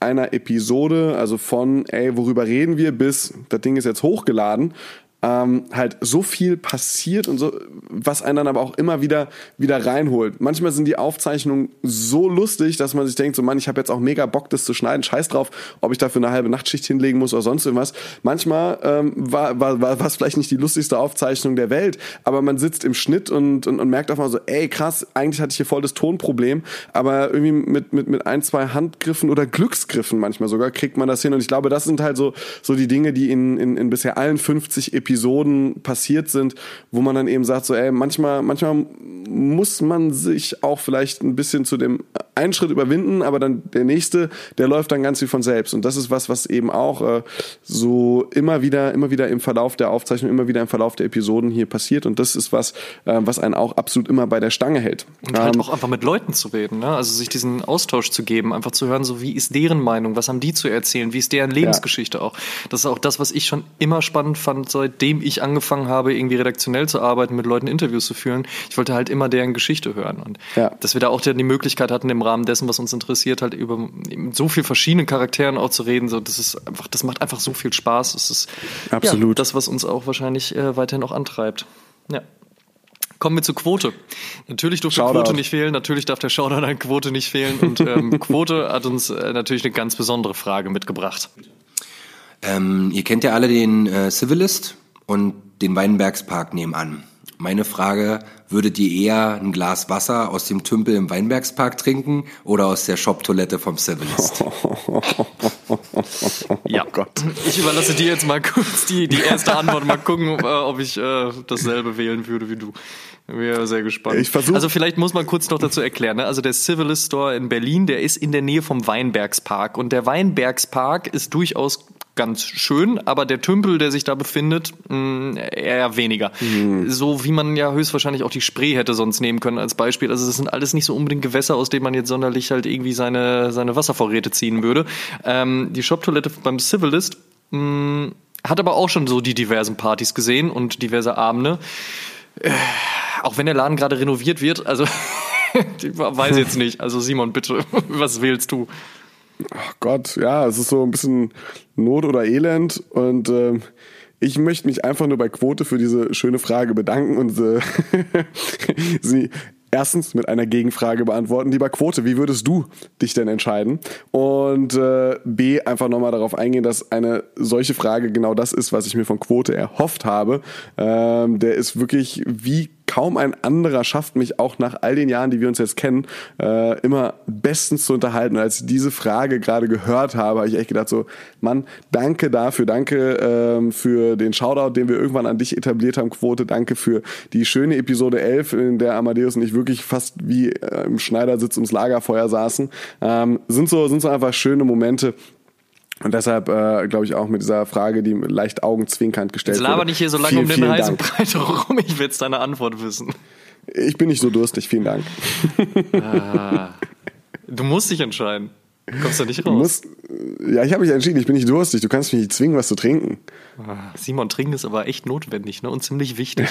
Speaker 2: einer Episode, also von, ey, worüber reden wir, bis das Ding ist jetzt hochgeladen, ähm, halt so viel passiert und so, was einen dann aber auch immer wieder wieder reinholt. Manchmal sind die Aufzeichnungen so lustig, dass man sich denkt, so Mann, ich habe jetzt auch mega Bock, das zu schneiden, scheiß drauf, ob ich dafür eine halbe Nachtschicht hinlegen muss oder sonst irgendwas. Manchmal ähm, war war war es vielleicht nicht die lustigste Aufzeichnung der Welt, aber man sitzt im Schnitt und, und, und merkt auf einmal so, ey krass, eigentlich hatte ich hier voll das Tonproblem, aber irgendwie mit mit mit ein zwei Handgriffen oder Glücksgriffen manchmal sogar kriegt man das hin und ich glaube, das sind halt so so die Dinge, die in in, in bisher allen 50 Episoden passiert sind, wo man dann eben sagt so, ey, manchmal manchmal muss man sich auch vielleicht ein bisschen zu dem einen Schritt überwinden, aber dann der nächste, der läuft dann ganz wie von selbst. Und das ist was, was eben auch äh, so immer wieder, immer wieder im Verlauf der Aufzeichnung, immer wieder im Verlauf der Episoden hier passiert. Und das ist was, äh, was einen auch absolut immer bei der Stange hält.
Speaker 1: Und halt ähm, auch einfach mit Leuten zu reden, ne? also sich diesen Austausch zu geben, einfach zu hören, so wie ist deren Meinung, was haben die zu erzählen, wie ist deren Lebensgeschichte ja. auch. Das ist auch das, was ich schon immer spannend fand, seitdem ich angefangen habe, irgendwie redaktionell zu arbeiten, mit Leuten Interviews zu führen. Ich wollte halt immer deren Geschichte hören. Und ja. dass wir da auch die Möglichkeit hatten, im Rahmen dessen, was uns interessiert, halt über so viel verschiedene Charakteren auch zu reden, so das ist einfach, das macht einfach so viel Spaß. Das ist Absolut. Ja, das, was uns auch wahrscheinlich äh, weiterhin auch antreibt. Ja. Kommen wir zur Quote. Natürlich durfte Shoutout. Quote nicht fehlen, natürlich darf der Shoutout an Quote nicht fehlen und ähm, *laughs* Quote hat uns äh, natürlich eine ganz besondere Frage mitgebracht.
Speaker 6: Ähm, ihr kennt ja alle den äh, Civilist und den Weinbergspark nebenan. Meine Frage, würdet ihr eher ein Glas Wasser aus dem Tümpel im Weinbergspark trinken oder aus der Shop-Toilette vom Civilist? *laughs*
Speaker 1: ja, oh Gott. ich überlasse dir jetzt mal kurz die, die erste Antwort, mal gucken, *laughs* äh, ob ich äh, dasselbe wählen würde wie du. Wäre sehr gespannt. Ich versuch also vielleicht muss man kurz noch dazu erklären. Ne? Also der Civilist Store in Berlin, der ist in der Nähe vom Weinbergspark und der Weinbergspark ist durchaus ganz schön, aber der Tümpel, der sich da befindet, mh, mm, eher weniger. Mhm. So wie man ja höchstwahrscheinlich auch die Spree hätte sonst nehmen können als Beispiel. Also das sind alles nicht so unbedingt Gewässer, aus denen man jetzt sonderlich halt irgendwie seine, seine Wasservorräte ziehen würde. Ähm, die Shop-Toilette beim Civilist mh, mm, hat aber auch schon so die diversen Partys gesehen und diverse Abende. Äh, auch wenn der Laden gerade renoviert wird, also *laughs* ich weiß jetzt nicht. Also Simon, bitte, *laughs* was wählst du?
Speaker 2: Ach Gott, ja, es ist so ein bisschen Not oder Elend und äh, ich möchte mich einfach nur bei Quote für diese schöne Frage bedanken und äh, *laughs* sie erstens mit einer Gegenfrage beantworten. Lieber Quote, wie würdest du dich denn entscheiden? Und äh, B, einfach nochmal darauf eingehen, dass eine solche Frage genau das ist, was ich mir von Quote erhofft habe. Ähm, der ist wirklich wie kaum ein anderer schafft mich auch nach all den Jahren, die wir uns jetzt kennen, äh, immer bestens zu unterhalten. Und als ich diese Frage gerade gehört habe, habe ich echt gedacht so, Mann, danke dafür, danke ähm, für den Shoutout, den wir irgendwann an dich etabliert haben, Quote, danke für die schöne Episode 11, in der Amadeus und ich wirklich fast wie äh, im Schneidersitz ums Lagerfeuer saßen. Ähm, sind so, sind so einfach schöne Momente, und deshalb äh, glaube ich auch mit dieser Frage, die leicht augenzwinkernd gestellt
Speaker 1: jetzt laber nicht hier so lange vielen, um den heißen Breit rum, *laughs* ich will jetzt deine Antwort wissen.
Speaker 2: Ich bin nicht so durstig, vielen Dank.
Speaker 1: Ah, du musst dich entscheiden. Kommst du nicht raus? Musst,
Speaker 2: ja, ich habe mich entschieden, ich bin nicht durstig. Du kannst mich nicht zwingen, was zu trinken.
Speaker 1: Ah, Simon, trinken ist aber echt notwendig ne? und ziemlich wichtig.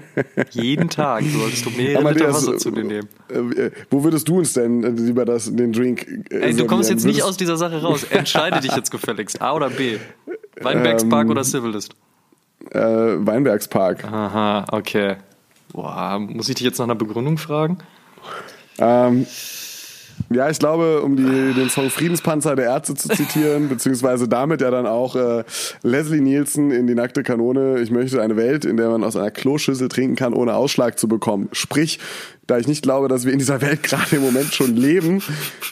Speaker 1: *laughs* Jeden Tag solltest du mehrere Liter Wasser zu dir nehmen.
Speaker 2: Äh, wo würdest du uns denn lieber das, den Drink
Speaker 1: äh, Ey, Du kommst jetzt nicht aus dieser Sache raus. Entscheide dich jetzt gefälligst. A oder B? Weinbergspark ähm, oder Civilist?
Speaker 2: Äh, Weinbergspark.
Speaker 1: Aha, okay. Boah, muss ich dich jetzt nach einer Begründung fragen?
Speaker 2: Ähm, ja, ich glaube, um die, den Song Friedenspanzer der Ärzte zu zitieren, *laughs* beziehungsweise damit ja dann auch äh, Leslie Nielsen in die nackte Kanone. Ich möchte eine Welt, in der man aus einer Kloschüssel trinken kann, ohne Ausschlag zu bekommen. Sprich, da ich nicht glaube, dass wir in dieser Welt gerade im Moment schon leben,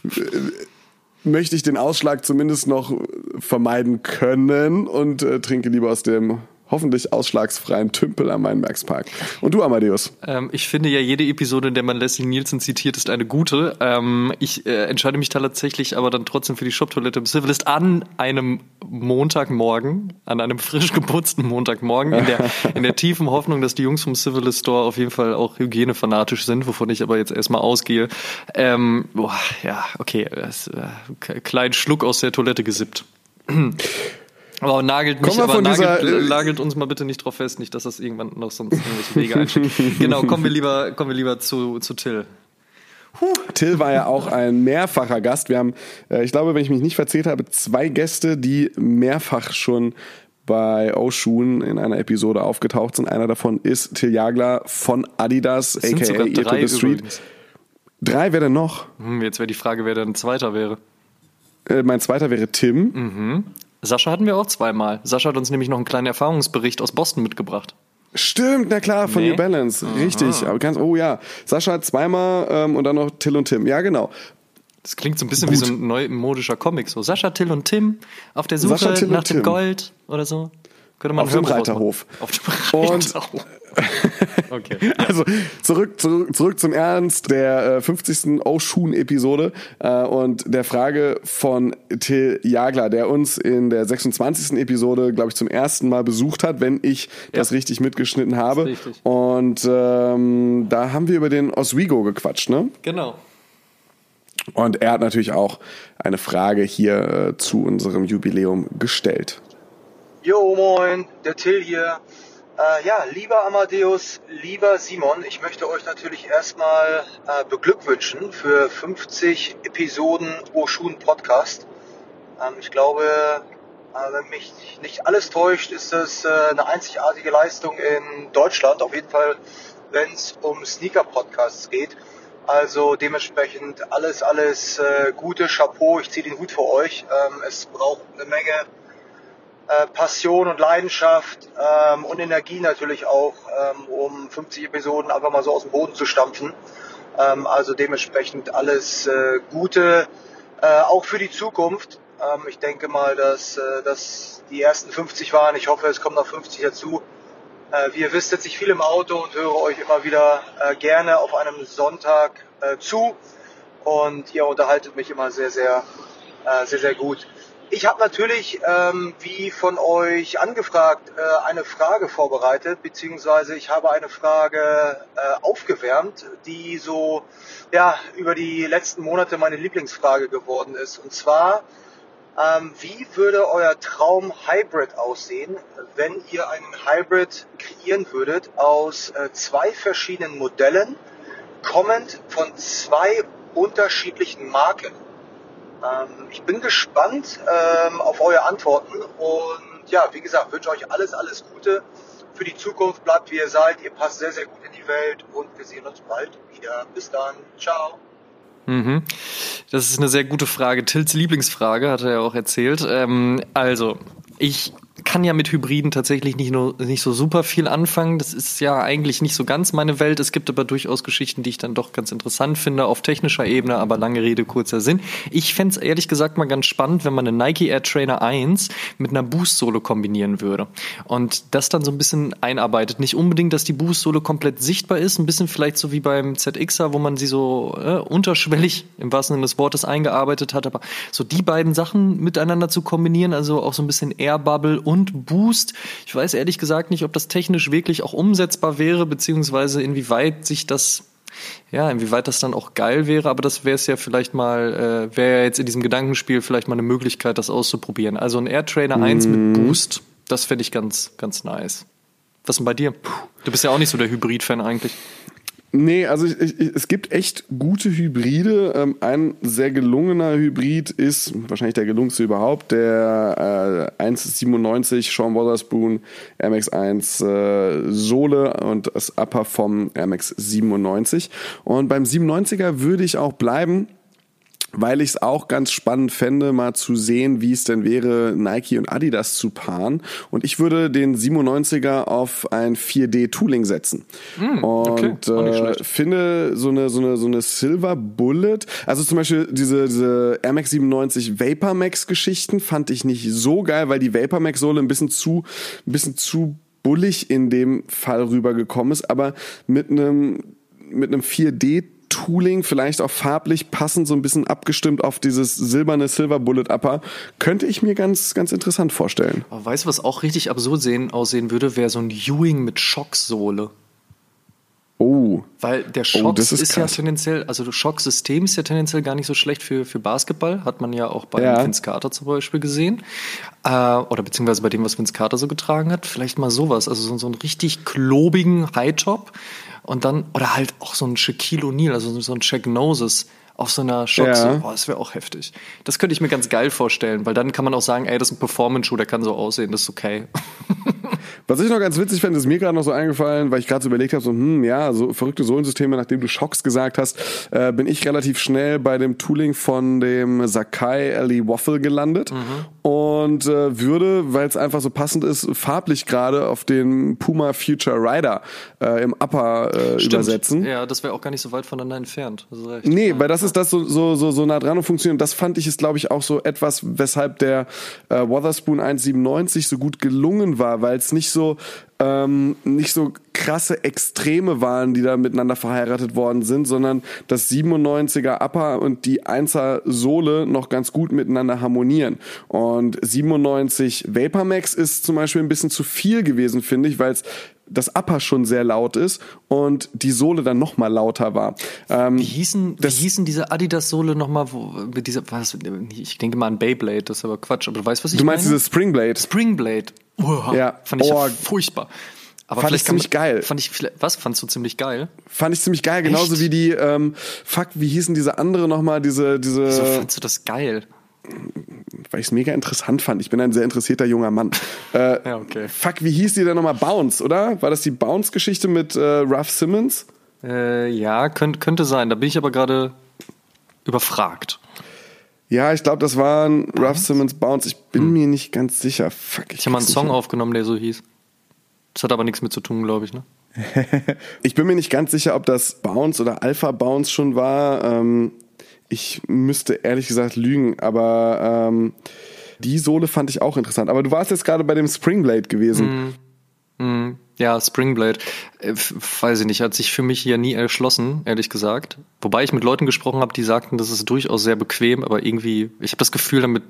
Speaker 2: äh, möchte ich den Ausschlag zumindest noch vermeiden können und äh, trinke lieber aus dem hoffentlich ausschlagsfreien Tümpel am Weinbergspark. Und du, Amadeus?
Speaker 1: Ähm, ich finde ja, jede Episode, in der man Leslie Nielsen zitiert, ist eine gute. Ähm, ich äh, entscheide mich tatsächlich aber dann trotzdem für die Shop-Toilette im Civilist an einem Montagmorgen, an einem frisch geputzten Montagmorgen, in der, *laughs* in der tiefen Hoffnung, dass die Jungs vom Civilist Store auf jeden Fall auch hygienefanatisch sind, wovon ich aber jetzt erstmal ausgehe. Ähm, boah, ja, okay, äh, kleinen Schluck aus der Toilette gesippt. *clears throat* Aber nagelt mich, aber nagelt, dieser, nagelt, uns mal bitte nicht drauf fest, nicht, dass das irgendwann noch sonst irgendwelche Wege einschlägt. *laughs* genau, kommen wir lieber, kommen wir lieber zu, zu Till.
Speaker 2: Huh. Till war ja auch ein mehrfacher Gast. Wir haben, äh, ich glaube, wenn ich mich nicht verzählt habe, zwei Gäste, die mehrfach schon bei Oshun in einer Episode aufgetaucht sind. Einer davon ist Till Jagler von Adidas, das aka Ear to the Street. Übrigens. Drei, wer denn noch?
Speaker 1: Hm, jetzt wäre die Frage, wer denn zweiter wäre.
Speaker 2: Äh, mein zweiter wäre Tim.
Speaker 1: Mhm. Sascha hatten wir auch zweimal. Sascha hat uns nämlich noch einen kleinen Erfahrungsbericht aus Boston mitgebracht.
Speaker 2: Stimmt, na klar, von nee. New Balance. Aha. Richtig. Aber ganz, oh ja. Sascha hat zweimal ähm, und dann noch Till und Tim. Ja, genau.
Speaker 1: Das klingt so ein bisschen Gut. wie so ein neumodischer Comic. So Sascha, Till und Tim auf der Suche nach dem Gold oder so. Könnte man
Speaker 2: auf dem Reiterhof.
Speaker 1: Auf dem *laughs*
Speaker 2: Und-
Speaker 1: Reiterhof. *laughs* okay.
Speaker 2: Also zurück, zurück, zurück zum Ernst der äh, 50. Oshun-Episode äh, und der Frage von Till Jagler, der uns in der 26. Episode, glaube ich, zum ersten Mal besucht hat, wenn ich das richtig mitgeschnitten habe.
Speaker 1: richtig.
Speaker 2: Und ähm, da haben wir über den Oswego gequatscht, ne?
Speaker 1: Genau.
Speaker 2: Und er hat natürlich auch eine Frage hier äh, zu unserem Jubiläum gestellt.
Speaker 7: Jo, moin, der Till hier. Äh, ja, lieber Amadeus, lieber Simon, ich möchte euch natürlich erstmal äh, beglückwünschen für 50 Episoden Oshun Podcast. Ähm, ich glaube, äh, wenn mich nicht alles täuscht, ist es äh, eine einzigartige Leistung in Deutschland, auf jeden Fall, wenn es um Sneaker-Podcasts geht. Also dementsprechend alles, alles äh, Gute, Chapeau, ich ziehe den Hut für euch. Ähm, es braucht eine Menge äh, Passion und Leidenschaft ähm, und Energie natürlich auch, ähm, um 50 Episoden einfach mal so aus dem Boden zu stampfen. Ähm, also dementsprechend alles äh, Gute, äh, auch für die Zukunft. Ähm, ich denke mal, dass äh, das die ersten 50 waren. Ich hoffe, es kommen noch 50 dazu. Äh, wie ihr wisst, sitze ich viel im Auto und höre euch immer wieder äh, gerne auf einem Sonntag äh, zu. Und ihr unterhaltet mich immer sehr, sehr, äh, sehr, sehr gut. Ich habe natürlich, ähm, wie von euch angefragt, äh, eine Frage vorbereitet, beziehungsweise ich habe eine Frage äh, aufgewärmt, die so ja über die letzten Monate meine Lieblingsfrage geworden ist. Und zwar, ähm, wie würde euer Traum Hybrid aussehen, wenn ihr einen Hybrid kreieren würdet aus äh, zwei verschiedenen Modellen, kommend von zwei unterschiedlichen Marken? Ähm, ich bin gespannt ähm, auf eure Antworten und ja, wie gesagt, wünsche euch alles, alles Gute für die Zukunft. Bleibt wie ihr seid, ihr passt sehr, sehr gut in die Welt und wir sehen uns bald wieder. Bis dann, ciao.
Speaker 1: Mhm. Das ist eine sehr gute Frage. Tills Lieblingsfrage, hat er ja auch erzählt. Ähm, also, ich kann ja mit Hybriden tatsächlich nicht, nur, nicht so super viel anfangen. Das ist ja eigentlich nicht so ganz meine Welt. Es gibt aber durchaus Geschichten, die ich dann doch ganz interessant finde auf technischer Ebene, aber lange Rede, kurzer Sinn. Ich fänd's ehrlich gesagt mal ganz spannend, wenn man eine Nike Air Trainer 1 mit einer Boost-Sohle kombinieren würde. Und das dann so ein bisschen einarbeitet. Nicht unbedingt, dass die Boost-Sohle komplett sichtbar ist, ein bisschen vielleicht so wie beim ZXer, wo man sie so äh, unterschwellig im wahrsten Sinne des Wortes eingearbeitet hat, aber so die beiden Sachen miteinander zu kombinieren, also auch so ein bisschen Air Bubble und Boost. Ich weiß ehrlich gesagt nicht, ob das technisch wirklich auch umsetzbar wäre, beziehungsweise inwieweit sich das ja, inwieweit das dann auch geil wäre, aber das wäre es ja vielleicht mal, äh, wäre ja jetzt in diesem Gedankenspiel vielleicht mal eine Möglichkeit, das auszuprobieren. Also ein Air Trainer 1 mit Boost, das fände ich ganz, ganz nice. Was denn bei dir? Du bist ja auch nicht so der Hybrid-Fan eigentlich.
Speaker 2: Nee, also ich, ich, es gibt echt gute Hybride. Ähm, ein sehr gelungener Hybrid ist wahrscheinlich der gelungenste überhaupt, der äh, 197 Sean Wotherspoon Air Max 1 äh, Sohle und das Upper vom Air Max 97. Und beim 97er würde ich auch bleiben weil ich es auch ganz spannend fände, mal zu sehen, wie es denn wäre, Nike und Adidas zu paaren. Und ich würde den 97er auf ein 4D-Tooling setzen.
Speaker 1: Okay.
Speaker 2: Und
Speaker 1: nicht
Speaker 2: äh, finde so eine, so eine, so eine Silver Bullet, also zum Beispiel diese, diese Air Max 97 Vapor Max Geschichten fand ich nicht so geil, weil die Vapor Max Sohle ein bisschen zu, ein bisschen zu bullig in dem Fall rübergekommen ist, aber mit einem, mit einem 4D Tooling, vielleicht auch farblich passend, so ein bisschen abgestimmt auf dieses silberne Silver Bullet Upper, könnte ich mir ganz, ganz interessant vorstellen.
Speaker 1: Aber weißt du, was auch richtig absurd sehen, aussehen würde, wäre so ein Ewing mit Schocksohle.
Speaker 2: Oh.
Speaker 1: Weil der
Speaker 2: Oh,
Speaker 1: Schock
Speaker 2: das
Speaker 1: ist,
Speaker 2: ist
Speaker 1: ja tendenziell, also das Schocksystem ist ja tendenziell gar nicht so schlecht für, für Basketball, hat man ja auch bei
Speaker 2: Ja.
Speaker 1: Vince Carter zum Beispiel gesehen. Äh, oder beziehungsweise bei dem, was Vince Carter so getragen hat. Vielleicht mal sowas, also so, so einen richtig klobigen High-Top und dann, oder halt auch so ein Shaquille O'Neal, also so ein Shaq Noses auf so einer Schocksohle.
Speaker 2: Ja.
Speaker 1: Boah, das wäre auch heftig. Das könnte ich mir ganz geil vorstellen, weil dann kann man auch sagen, ey, das ist ein Performance-Schuh, der kann so aussehen, das ist okay. *laughs*
Speaker 2: Was ich noch ganz witzig fände, ist mir gerade noch so eingefallen, weil ich gerade so überlegt habe, so, hm, ja, so verrückte Sohlensysteme, nachdem du Schocks gesagt hast, äh, bin ich relativ schnell bei dem Tooling von dem Sakai Ellie Waffle gelandet und äh, würde, weil es einfach so passend ist, farblich gerade auf den Puma Future Rider äh, im Upper äh, übersetzen.
Speaker 1: Ja, das wäre auch gar nicht so weit voneinander entfernt.
Speaker 2: Nee, weil das ist dass das so, so, so, so nah dran und funktioniert. Und das fand ich ist, glaube ich, auch so etwas, weshalb der äh, Wotherspoon 197 so gut gelungen war, weil es nicht so ähm, nicht so krasse Extreme waren, die da miteinander verheiratet worden sind, sondern das 97er Upper und die 1er Sohle noch ganz gut miteinander harmonieren. Und 97 Vapormax ist zum Beispiel ein bisschen zu viel gewesen, finde ich, weil es das Upper schon sehr laut ist und die Sohle dann noch mal lauter war. Ähm,
Speaker 1: Wie hießen, wie hießen diese Adidas-Sohle nochmal? Mit dieser, was, ich denke mal an Beyblade, das ist aber Quatsch, aber du weißt, was ich
Speaker 2: du meinst
Speaker 1: meine?
Speaker 2: dieses Springblade?
Speaker 1: Springblade. Uah,
Speaker 2: Ja.
Speaker 1: Fand ich
Speaker 2: Oh.
Speaker 1: ja furchtbar. Aber
Speaker 2: Fand ich ziemlich geil.
Speaker 1: Fand ich, was fandst du ziemlich geil?
Speaker 2: Fand ich ziemlich geil, genauso wie die, ähm, fuck, wie hießen diese andere nochmal, diese, diese,
Speaker 1: Wieso fandst du das geil?
Speaker 2: weil ich es mega interessant fand. Ich bin ein sehr interessierter junger Mann. Äh, *laughs*
Speaker 1: Ja, okay.
Speaker 2: Fuck, wie hieß die denn nochmal? Bounce, oder? War das die Bounce-Geschichte mit äh, Ruff Simmons?
Speaker 1: Äh, ja, könnt, könnte sein. Da bin ich aber gerade überfragt.
Speaker 2: Ja, ich glaube, das war ein Ruff Simmons Bounce. Ich bin mir nicht ganz sicher. Fuck,
Speaker 1: Ich habe mal einen Song
Speaker 2: nicht
Speaker 1: aufgenommen, der so hieß. Das hat aber nichts mit zu tun, glaube ich, ne? *laughs*
Speaker 2: Ich bin mir nicht ganz sicher, ob das Bounce oder Alpha Bounce schon war. Ähm, ich müsste ehrlich gesagt lügen, aber ähm, die Sohle fand ich auch interessant. Aber du warst jetzt gerade bei dem Springblade gewesen.
Speaker 1: Ja, Springblade. Äh, weiß ich nicht, hat sich für mich ja nie erschlossen, ehrlich gesagt. Wobei ich mit Leuten gesprochen habe, die sagten, das ist durchaus sehr bequem, aber irgendwie, ich habe das Gefühl, damit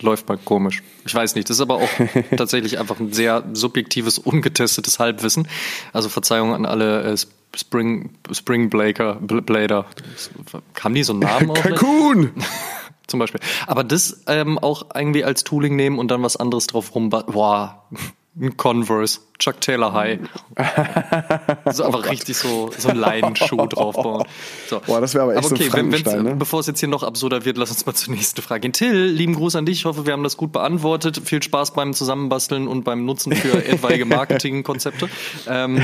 Speaker 1: läuft man komisch. Ich weiß nicht, das ist aber auch *laughs* tatsächlich einfach ein sehr subjektives, ungetestetes Halbwissen. Also Verzeihung an alle äh, Spring, Springblaker, Bl- Blader. Haben die so einen Namen auch? *laughs*
Speaker 2: Kalkun! *laughs*
Speaker 1: Zum Beispiel. Aber das ähm, auch irgendwie als Tooling nehmen und dann was anderes drauf rum. Boah, ein Converse, Chuck Taylor High. *laughs* so einfach richtig so, so ein Leinenschuh draufbauen. So.
Speaker 2: Boah, das wäre aber echt so
Speaker 1: okay, wenn, wenn's-
Speaker 2: Frankenstein, ne?
Speaker 1: Bevor es jetzt hier noch absurder wird, lass uns mal zur nächsten Frage gehen. Till, lieben Gruß an dich. Ich hoffe, wir haben das gut beantwortet. Viel Spaß beim Zusammenbasteln und beim Nutzen für *laughs* etwaige Marketingkonzepte. Ähm,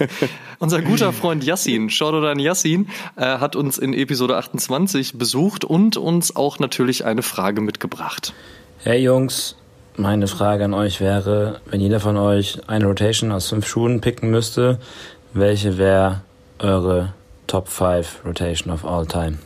Speaker 1: *laughs* unser guter Freund Yassin, Shoutout an Yassin, äh, hat uns in Episode 28 besucht und uns auch natürlich eine Frage mitgebracht.
Speaker 8: Hey Jungs, meine Frage an euch wäre, wenn jeder von euch eine Rotation aus fünf Schuhen picken müsste, welche wäre eure Top 5 Rotation of all time?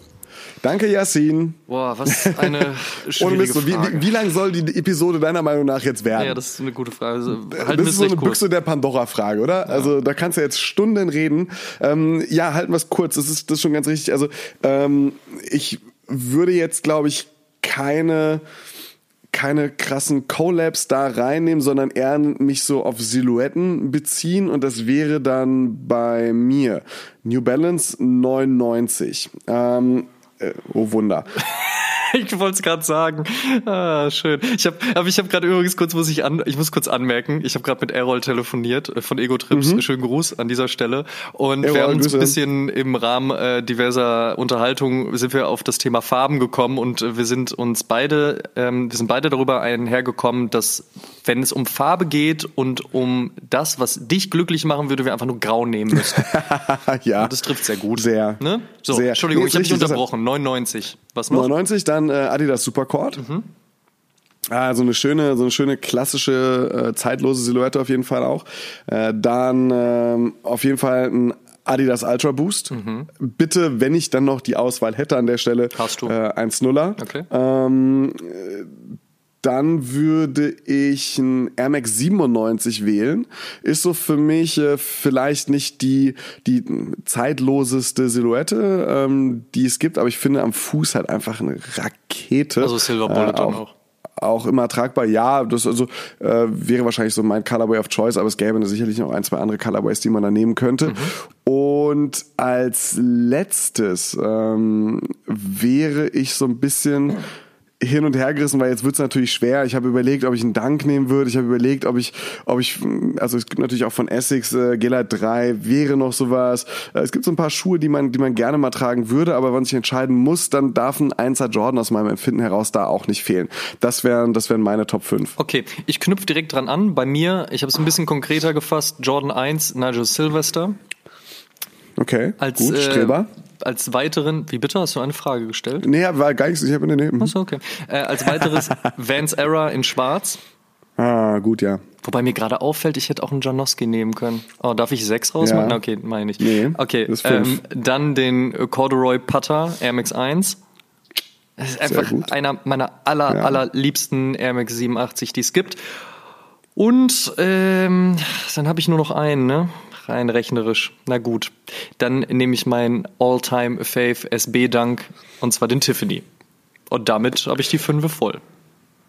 Speaker 2: Danke, Yassin.
Speaker 1: Boah, was eine *laughs*
Speaker 2: Ohne
Speaker 1: schwierige
Speaker 2: Mist, so, wie,
Speaker 1: Frage.
Speaker 2: wie, wie lang soll die Episode deiner Meinung nach jetzt werden?
Speaker 1: ja, das ist eine gute Frage. Also,
Speaker 2: das
Speaker 1: halten wir
Speaker 2: ist
Speaker 1: es
Speaker 2: so eine
Speaker 1: kurz.
Speaker 2: Büchse der Pandora-Frage, oder? Also da kannst du jetzt Stunden reden. Ähm, ja, halten wir es kurz. Das ist, das ist schon ganz richtig. Also ähm, ich würde jetzt, glaube ich, keine keine krassen Collabs da reinnehmen, sondern eher mich so auf Silhouetten beziehen und das wäre dann bei mir New Balance 99. Ähm, äh, oh Wunder.
Speaker 1: Ich wollte es gerade sagen. Ah, schön. Ich habe aber ich habe gerade übrigens kurz muss ich an ich muss kurz anmerken, ich habe gerade mit Errol telefoniert äh, von Ego Trips. Schönen Gruß an dieser Stelle und
Speaker 2: Errol,
Speaker 1: wir haben uns ein bisschen im Rahmen äh, diverser Unterhaltung sind wir auf das Thema Farben gekommen und äh, wir sind uns beide ähm, wir sind beide darüber einhergekommen, dass wenn es um Farbe geht und um das, was dich glücklich machen würde, wir einfach nur grau nehmen müssen. *laughs*
Speaker 2: ja.
Speaker 1: Und das trifft sehr gut.
Speaker 2: Sehr.
Speaker 1: Ne? So,
Speaker 2: Sehr.
Speaker 1: Entschuldigung,
Speaker 2: Nee,
Speaker 1: ich habe dich unterbrochen. 99. Was noch?
Speaker 2: 99, dann äh, Adidas Supercord. Ah, so eine schöne, so eine schöne klassische, äh, zeitlose Silhouette auf jeden Fall auch. Äh, dann ähm, auf jeden Fall ein Adidas Ultra Boost. Bitte, wenn ich dann noch die Auswahl hätte an der Stelle,
Speaker 1: Hast du.
Speaker 2: Äh, 1-0er.
Speaker 1: Okay.
Speaker 2: Ähm, äh, dann würde ich ein Air Max 97 wählen. Ist so für mich äh, vielleicht nicht die, die zeitloseste Silhouette, ähm, die es gibt, aber ich finde am Fuß halt einfach eine Rakete.
Speaker 1: Also Silver Bullet dann
Speaker 2: auch.
Speaker 1: auch.
Speaker 2: Auch immer tragbar, ja, das also äh, wäre wahrscheinlich so mein Colorway of Choice, aber es gäbe sicherlich noch ein, zwei andere Colorways, die man da nehmen könnte. Und als letztes ähm, wäre ich so ein bisschen hin und her gerissen, weil jetzt wird es natürlich schwer. Ich habe überlegt, ob ich einen Dank nehmen würde. Ich habe überlegt, ob ich, ob ich, also es gibt natürlich auch von Essex äh, Gelite 3 wäre noch sowas. Äh, es gibt so ein paar Schuhe, die man, die man gerne mal tragen würde, aber wenn ich entscheiden muss, dann darf ein 1er Jordan aus meinem Empfinden heraus da auch nicht fehlen. Das wären, das wären meine Top 5.
Speaker 1: Okay, ich knüpfe direkt dran an. Bei mir, ich habe es ein bisschen konkreter gefasst, Jordan 1, Nigel Sylvester.
Speaker 2: Okay,
Speaker 1: Als,
Speaker 2: gut, Streber.
Speaker 1: Äh, als weiteren, wie bitte, hast du eine Frage gestellt?
Speaker 2: Nee, war gar nichts, ich habe nee, nee.
Speaker 1: Achso, okay. Äh, als weiteres *laughs* Vans Era in schwarz.
Speaker 2: Ah, gut, ja.
Speaker 1: Wobei mir gerade auffällt, ich hätte auch einen Janowski nehmen können. Oh, darf ich sechs rausmachen?
Speaker 2: Ja.
Speaker 1: Okay, meine ich.
Speaker 2: Nee,
Speaker 1: okay, ähm, dann den Corduroy Putter Air Max 1. Das ist einfach
Speaker 2: gut.
Speaker 1: einer meiner aller,
Speaker 2: Ja.
Speaker 1: allerliebsten Air Max 87, die es gibt. Und ähm, dann habe ich nur noch einen, ne? Rein rechnerisch. Na gut. Dann nehme ich meinen All-Time Fave SB Dunk und zwar den Tiffany. Und damit habe ich die Fünfe voll.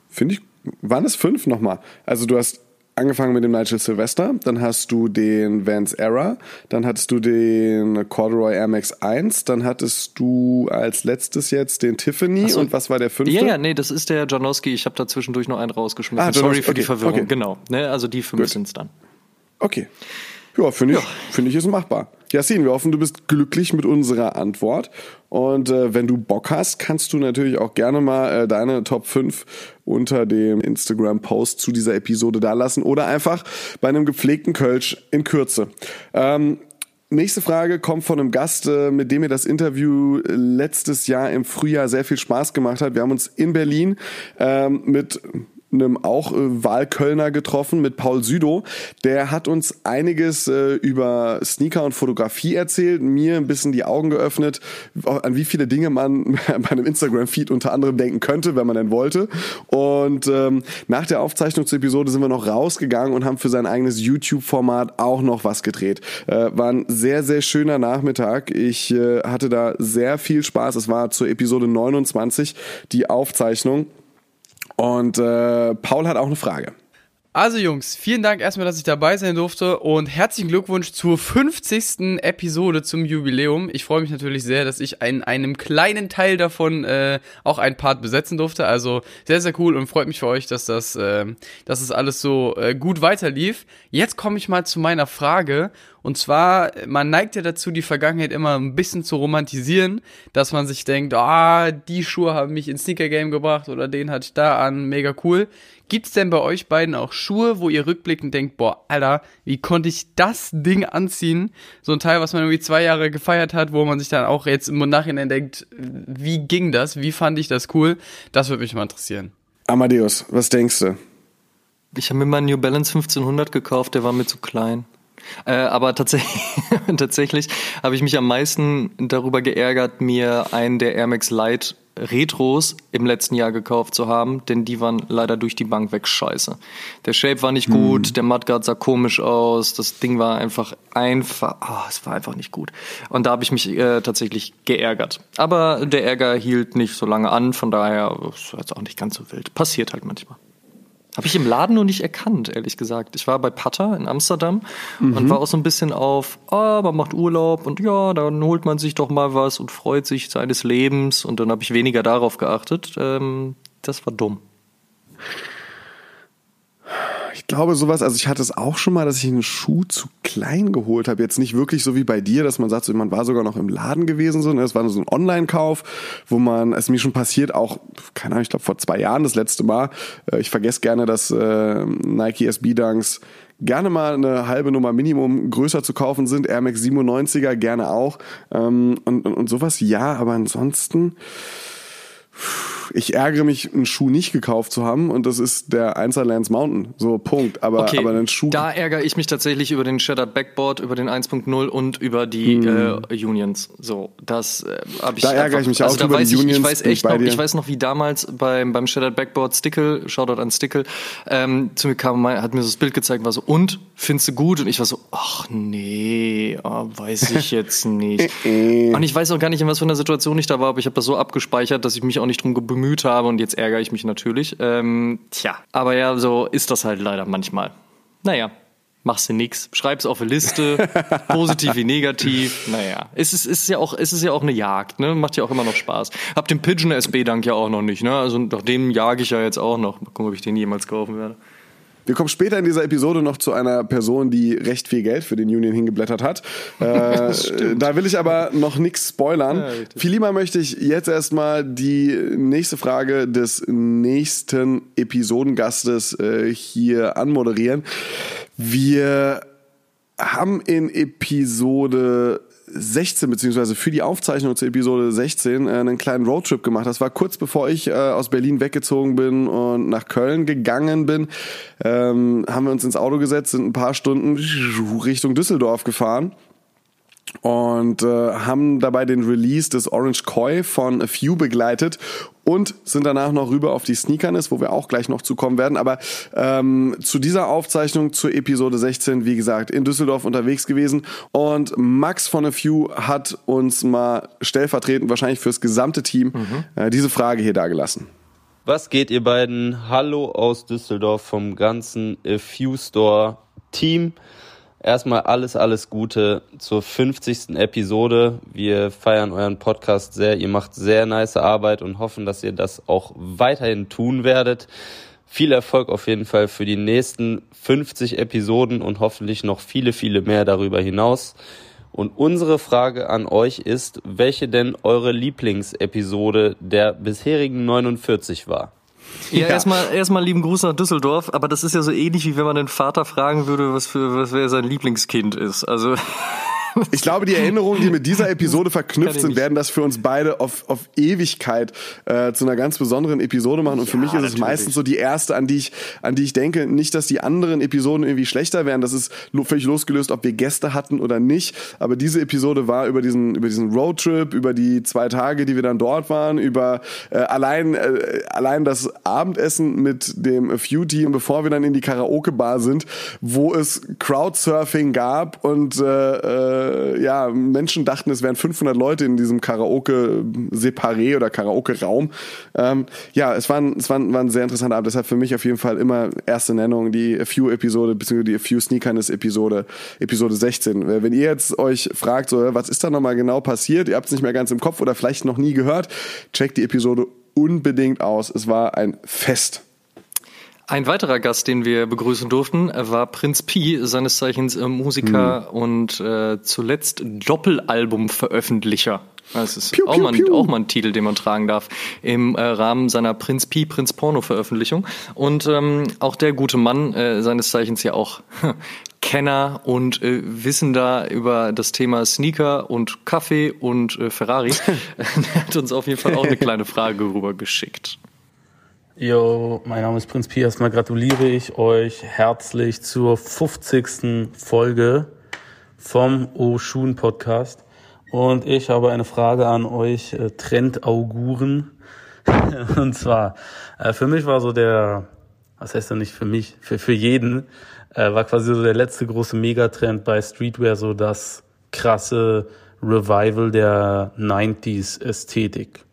Speaker 2: Finde ich, waren es fünf nochmal? Also du hast angefangen mit dem Nigel Sylvester, dann hast du den Vance Era, dann hattest du den Corduroy Air Max 1, dann hattest du als letztes jetzt den Tiffany
Speaker 1: so.
Speaker 2: und was war der fünfte?
Speaker 1: Ja, ja, nee, das ist der Janowski. Ich habe da zwischendurch noch einen rausgeschmissen.
Speaker 2: Ah,
Speaker 1: Sorry für die
Speaker 2: okay,
Speaker 1: Verwirrung.
Speaker 2: okay.
Speaker 1: Genau. Ne, also die fünf
Speaker 2: Gut.
Speaker 1: sind's dann.
Speaker 2: Okay. Ja, finde ich, finde ich ist machbar. Yassin, wir hoffen, du bist glücklich mit unserer Antwort. Und äh, wenn du Bock hast, kannst du natürlich auch gerne mal äh, deine Top 5 unter dem Instagram-Post zu dieser Episode da lassen oder einfach bei einem gepflegten Kölsch in Kürze. Ähm, Nächste Frage kommt von einem Gast, äh, mit dem mir das Interview letztes Jahr im Frühjahr sehr viel Spaß gemacht hat. Wir haben uns in Berlin ähm, mit einem auch äh, Wahlkölner getroffen mit Paul Südow. Der hat uns einiges äh, über Sneaker und Fotografie erzählt, mir ein bisschen die Augen geöffnet, an wie viele Dinge man *laughs* bei einem Instagram-Feed unter anderem denken könnte, wenn man denn wollte. Und ähm, nach der Aufzeichnung zur Episode sind wir noch rausgegangen und haben für sein eigenes YouTube-Format auch noch was gedreht. Äh, war ein sehr, sehr schöner Nachmittag. Ich äh, hatte da sehr viel Spaß. Es war zur Episode 29 die Aufzeichnung. Und äh, Paul hat auch eine Frage.
Speaker 9: Also Jungs, vielen Dank erstmal, dass ich dabei sein durfte und herzlichen Glückwunsch zur 50. Episode zum Jubiläum. Ich freue mich natürlich sehr, dass ich in einem kleinen Teil davon äh, auch ein Part besetzen durfte. Also sehr, sehr cool und freut mich für euch, dass das, äh, dass das alles so äh, gut weiterlief. Jetzt komme ich mal zu meiner Frage. Und zwar, man neigt ja dazu, die Vergangenheit immer ein bisschen zu romantisieren, dass man sich denkt, ah, die Schuhe haben mich ins Sneaker Game gebracht oder den hatte ich da an, mega cool. Gibt's denn bei euch beiden auch Schuhe, wo ihr rückblickend denkt, boah, Alter, wie konnte ich das Ding anziehen? So ein Teil, was man irgendwie zwei Jahre gefeiert hat, wo man sich dann auch jetzt im Nachhinein denkt, wie ging das? Wie fand ich das cool? Das würde mich mal interessieren.
Speaker 2: Amadeus, was denkst du?
Speaker 1: Ich habe mir mal einen New Balance 1500 gekauft, der war mir zu klein. Äh, aber tatsächlich, *laughs* tatsächlich habe ich mich am meisten darüber geärgert, mir einen der Air Max Light Retros im letzten Jahr gekauft zu haben, denn die waren leider durch die Bank weg scheiße. Der Shape war nicht gut, der Mudguard sah komisch aus, das Ding war einfach einfach, ah, es war einfach nicht gut. Und da habe ich mich äh, tatsächlich geärgert. Aber der Ärger hielt nicht so lange an, von daher ist jetzt auch nicht ganz so wild. Passiert halt manchmal. Habe ich im Laden nur nicht erkannt, ehrlich gesagt. Ich war bei Patta in Amsterdam und war auch so ein bisschen auf, ah, man macht Urlaub und ja, dann holt man sich doch mal was und freut sich seines Lebens und dann habe ich weniger darauf geachtet. Ähm, das war dumm.
Speaker 2: Ich glaube sowas, also ich hatte es auch schon mal, dass ich einen Schuh zu klein geholt habe. Jetzt nicht wirklich so wie bei dir, dass man sagt, so, man war sogar noch im Laden gewesen. So, ne? Es war nur so ein Online-Kauf, wo man, es mir schon passiert, auch, keine Ahnung, ich glaube vor zwei Jahren das letzte Mal. Äh, Ich vergesse gerne, dass äh, Nike SB Dunks gerne mal eine halbe Nummer Minimum größer zu kaufen sind. Air Max 97er gerne auch. Ähm, und, und, und sowas ja, aber ansonsten ich ärgere mich, einen Schuh nicht gekauft zu haben und das ist der 1er Lance Mountain. So, Punkt. Aber,
Speaker 1: Okay,
Speaker 2: aber einen Schuh.
Speaker 1: da ärgere ich mich tatsächlich über den Shattered Backboard, über den 1.0 und über die äh, Unions. So, das äh, habe ich.
Speaker 2: Da ärgere ich mich auch
Speaker 1: da
Speaker 2: über die
Speaker 1: ich,
Speaker 2: Unions,
Speaker 1: Ich weiß echt noch,
Speaker 2: dir.
Speaker 1: ich weiß noch, wie damals beim beim Shattered Backboard Stickle, Shoutout an Stickle, ähm, zu mir kam, und hat mir so das Bild gezeigt, war so und findest du gut? Und ich war so, ach nee, ah, weiß ich jetzt *laughs* nicht. und ich weiß auch gar nicht, in was für einer Situation ich da war, aber ich habe das so abgespeichert, dass ich mich auch nicht drum bemüht habe und jetzt ärgere ich mich natürlich. Ähm, tja, aber ja, so ist das halt leider manchmal. Naja, machst du nix. Schreib's auf eine Liste, *laughs* positiv wie negativ. Naja, es ist, ist ja auch, es ist ja auch eine Jagd, ne? Macht ja auch immer noch Spaß. Hab den Pigeon SB Dank ja auch noch nicht, ne? Also nach dem jage ich ja jetzt auch noch. Mal gucken, ob ich den jemals kaufen werde.
Speaker 2: Wir kommen später in dieser Episode noch zu einer Person, die recht viel Geld für den Union hingeblättert hat. *laughs* Äh, da will ich aber noch nichts spoilern. viel lieber möchte ich jetzt erstmal die nächste Frage des nächsten Episodengastes äh, hier anmoderieren. Wir haben in Episode 16, beziehungsweise für die Aufzeichnung zur Episode 16 äh, einen kleinen Roadtrip gemacht. Das war kurz bevor ich äh, aus Berlin weggezogen bin und nach Köln gegangen bin. Ähm, haben wir uns ins Auto gesetzt, sind ein paar Stunden Richtung Düsseldorf gefahren und äh, haben dabei den Release des Orange Koi von A Few begleitet und sind danach noch rüber auf die Sneakerness, wo wir auch gleich noch zukommen werden. Aber ähm, zu dieser Aufzeichnung zur Episode 16, wie gesagt, in Düsseldorf unterwegs gewesen und Max von A Few hat uns mal stellvertretend wahrscheinlich fürs gesamte Team mhm. äh, diese Frage hier dargelassen.
Speaker 10: Was geht ihr beiden? Hallo aus Düsseldorf vom ganzen A Few Store Team. Erstmal alles, alles Gute zur 50. Episode. Wir feiern euren Podcast sehr. Ihr macht sehr nice Arbeit und hoffen, dass ihr das auch weiterhin tun werdet. Viel Erfolg auf jeden Fall für die nächsten 50 Episoden und hoffentlich noch viele, viele mehr darüber hinaus. Und unsere Frage an euch ist, welche denn eure Lieblingsepisode der bisherigen 49 war?
Speaker 1: Ja, ja. erstmal erstmal lieben Gruß nach Düsseldorf, aber das ist ja so ähnlich wie wenn man den Vater fragen würde, was für was wer sein Lieblingskind ist. Also *laughs* *laughs*
Speaker 2: ich glaube, die Erinnerungen, die mit dieser Episode verknüpft sind, werden das für uns beide auf, auf Ewigkeit äh, zu einer ganz besonderen Episode machen. Und ja, für mich ist es meistens so die erste, an die ich, an die ich denke. Nicht, dass die anderen Episoden irgendwie schlechter wären. Das ist völlig losgelöst, ob wir Gäste hatten oder nicht. Aber diese Episode war über diesen, über diesen Roadtrip, über die zwei Tage, die wir dann dort waren, über äh, allein, äh, allein das Abendessen mit dem A Few Team, bevor wir dann in die Karaoke-Bar sind, wo es Crowdsurfing gab und äh, äh, äh, ja, Menschen dachten, es wären 500 Leute in diesem Karaoke-Separé oder Karaoke-Raum. Ähm, ja, es war, ein, es war, ein, war ein sehr interessanter Abend. Deshalb für mich auf jeden Fall immer erste Nennung, die A Few-Episode, beziehungsweise die A Few Sneakerness-Episode, Episode 16. Wenn ihr jetzt euch fragt, so, was ist da nochmal genau passiert, ihr habt es nicht mehr ganz im Kopf oder vielleicht noch nie gehört, checkt die Episode unbedingt aus. Es war ein Fest.
Speaker 1: Ein weiterer Gast, den wir begrüßen durften, war Prinz Pi, seines Zeichens äh, Musiker mhm. und äh, zuletzt Doppelalbum-Veröffentlicher. Das ist piu, auch, piu, mal, piu. auch mal ein Titel, den man tragen darf im äh, Rahmen seiner Prinz Pi, Prinz Porno Veröffentlichung. Und ähm, auch der gute Mann, äh, seines Zeichens ja auch *laughs* Kenner und äh, Wissender über das Thema Sneaker und Kaffee und äh, Ferrari, *laughs* *laughs* der hat uns auf jeden Fall auch eine kleine Frage rübergeschickt.
Speaker 11: Jo, mein Name ist Prinz Pi. Erstmal gratuliere ich euch herzlich zur 50. Folge vom Oshun Podcast. Und ich habe eine Frage an euch, äh, Trendauguren. *laughs* Und zwar, äh, für mich war so der, was heißt denn nicht für mich, für, für jeden, äh, war quasi so der letzte große Megatrend bei Streetwear so das krasse Revival der 90s Ästhetik.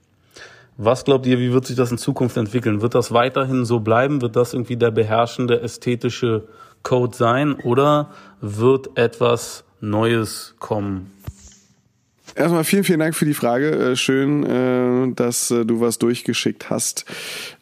Speaker 11: Was glaubt ihr, wie wird sich das in Zukunft entwickeln? Wird das weiterhin so bleiben? Wird das irgendwie der beherrschende ästhetische Code sein? Oder wird etwas Neues kommen?
Speaker 2: Erstmal vielen, vielen Dank für die Frage. Äh, schön, äh, dass äh, du was durchgeschickt hast.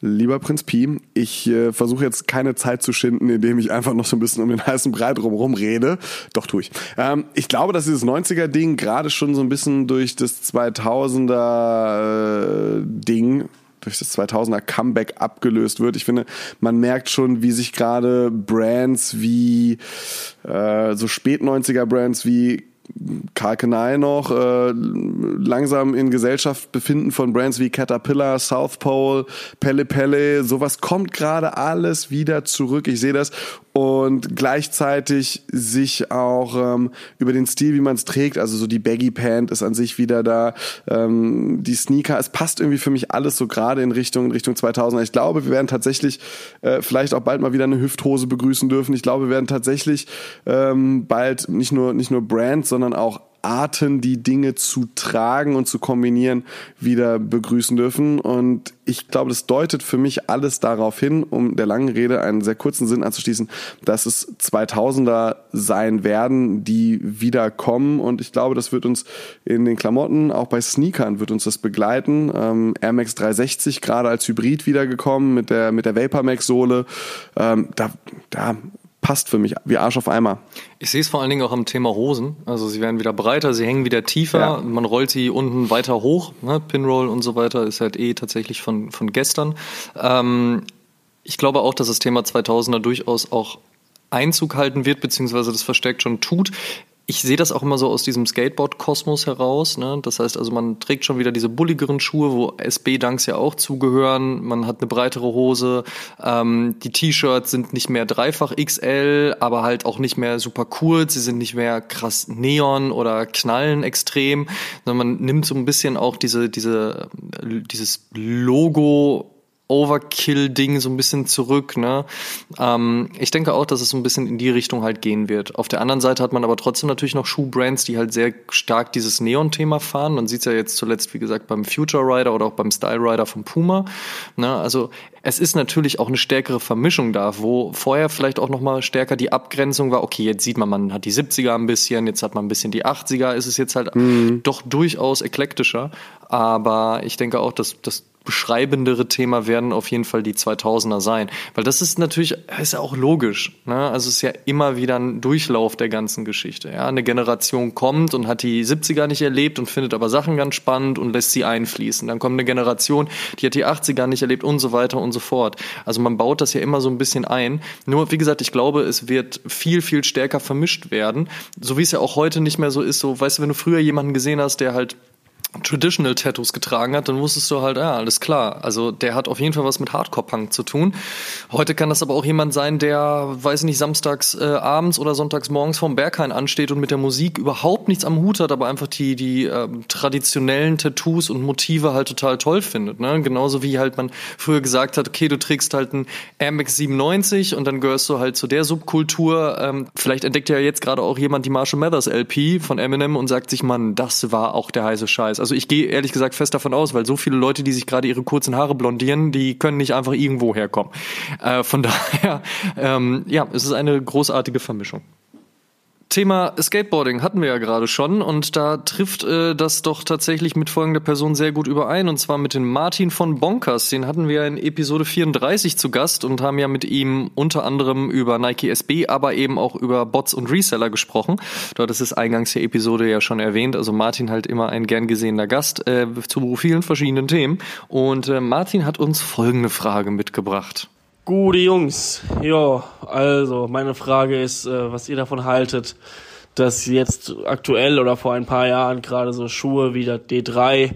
Speaker 2: Lieber Prinz Pi, ich versuche jetzt keine Zeit zu schinden, indem ich einfach noch so ein bisschen um den heißen Brei drumherum rede. Doch, tue ich. Ähm, ich glaube, dass dieses 90er-Ding gerade schon so ein bisschen durch das 2000er-Ding durch das 2000er Comeback abgelöst wird. Ich finde, man merkt schon, wie sich gerade Brands wie äh, so spät 90er Brands wie Karl Kenai noch äh, langsam in Gesellschaft befinden von Brands wie Caterpillar, South Pole, Pelle Pelle, sowas kommt gerade alles wieder zurück. Ich sehe das und gleichzeitig sich auch ähm, über den Stil, wie man es trägt, also so die Baggy Pant ist an sich wieder da, ähm, die Sneaker, es passt irgendwie für mich alles so gerade in Richtung in Richtung 2000. Ich glaube, wir werden tatsächlich äh, vielleicht auch bald mal wieder eine Hüfthose begrüßen dürfen. Ich glaube, wir werden tatsächlich ähm, bald nicht nur nicht nur Brands, sondern auch Arten, die Dinge zu tragen und zu kombinieren, wieder begrüßen dürfen. Und ich glaube, das deutet für mich alles darauf hin, um der langen Rede einen sehr kurzen Sinn anzuschließen, dass es 2000er sein werden, die wieder kommen. Und ich glaube, das wird uns in den Klamotten, auch bei Sneakern, wird uns das begleiten. Ähm, Air Max 360 gerade als Hybrid wiedergekommen mit der, mit der Vapor Max Sohle. Ähm, da, da passt für mich wie Arsch auf Eimer.
Speaker 1: Ich sehe es vor allen Dingen auch am Thema Hosen. Also sie werden wieder breiter, sie hängen wieder tiefer, ja. man rollt sie unten weiter hoch. Ne? Pinroll und so weiter ist halt eh tatsächlich von, von gestern. Ähm, ich glaube auch, dass das Thema 2000er durchaus auch Einzug halten wird, beziehungsweise das verstärkt schon tut ich sehe das auch immer so aus diesem Skateboard-Kosmos heraus. Ne? Das heißt also, man trägt schon wieder diese bulligeren Schuhe, wo SB-Dunks ja auch zugehören. Man hat eine breitere Hose. Ähm, die T-Shirts sind nicht mehr dreifach XL, aber halt auch nicht mehr super kurz. Sie sind nicht mehr krass Neon oder knallen extrem, sondern man nimmt so ein bisschen auch diese, diese, dieses Logo Overkill-Ding so ein bisschen zurück. Ne? Ähm, ich denke auch, dass es so ein bisschen in die Richtung halt gehen wird. Auf der anderen Seite hat man aber trotzdem natürlich noch Schuhbrands, die halt sehr stark dieses Neon-Thema fahren. Man sieht es ja jetzt zuletzt, wie gesagt, beim Future Rider oder auch beim Style Rider von Puma. Ne? Also es ist natürlich auch eine stärkere Vermischung da, wo vorher vielleicht auch noch mal stärker die Abgrenzung war, okay, jetzt sieht man, man hat die 70er ein bisschen, jetzt hat man ein bisschen die 80er, ist es jetzt halt mhm. doch durchaus eklektischer. Aber ich denke auch, dass, dass beschreibendere Thema werden auf jeden Fall die 2000er sein. Weil das ist natürlich, ist ja auch logisch. Ne? Also es ist ja immer wieder ein Durchlauf der ganzen Geschichte. Ja? Eine Generation kommt und hat die 70er nicht erlebt und findet aber Sachen ganz spannend und lässt sie einfließen. Dann kommt eine Generation, die hat die 80er nicht erlebt und so weiter und so fort. Also man baut das ja immer so ein bisschen ein. Nur, wie gesagt, ich glaube, es wird viel, viel stärker vermischt werden. So wie es ja auch heute nicht mehr so ist. So, weißt du, wenn du früher jemanden gesehen hast, der halt Traditional Tattoos getragen hat, dann wusstest du halt, ja, alles klar. Also der hat auf jeden Fall was mit Hardcore-Punk zu tun. Heute kann das aber auch jemand sein, der, weiß ich nicht, samstags äh, abends oder sonntags morgens vom Berghain ansteht und mit der Musik überhaupt nichts am Hut hat, aber einfach die, die äh, traditionellen Tattoos und Motive halt total toll findet. Ne? Genauso wie halt man früher gesagt hat, okay, du trägst halt ein Air Max 97 und dann gehörst du halt zu der Subkultur. Ähm, vielleicht entdeckt ja jetzt gerade auch jemand die Marshall Mathers LP von Eminem und sagt sich, man, das war auch der heiße Scheiß. Also ich gehe ehrlich gesagt fest davon aus, weil so viele Leute, die sich gerade ihre kurzen Haare blondieren, die können nicht einfach irgendwo herkommen. Äh, von *laughs* daher, ähm, ja, es ist eine großartige Vermischung. Thema Skateboarding hatten wir ja gerade schon und da trifft äh, das doch tatsächlich mit folgender Person sehr gut überein und zwar mit dem Martin von Bonkers. Den hatten wir in Episode 34 zu Gast und haben ja mit ihm unter anderem über Nike SB, aber eben auch über Bots und Reseller gesprochen. Dort ist es eingangs der Episode ja schon erwähnt. Also Martin halt immer ein gern gesehener Gast äh, zu vielen verschiedenen Themen und äh, Martin hat uns folgende Frage mitgebracht.
Speaker 12: Gute Jungs, ja, also meine Frage ist, äh, was ihr davon haltet, dass jetzt aktuell oder vor ein paar Jahren gerade so Schuhe wie der D3,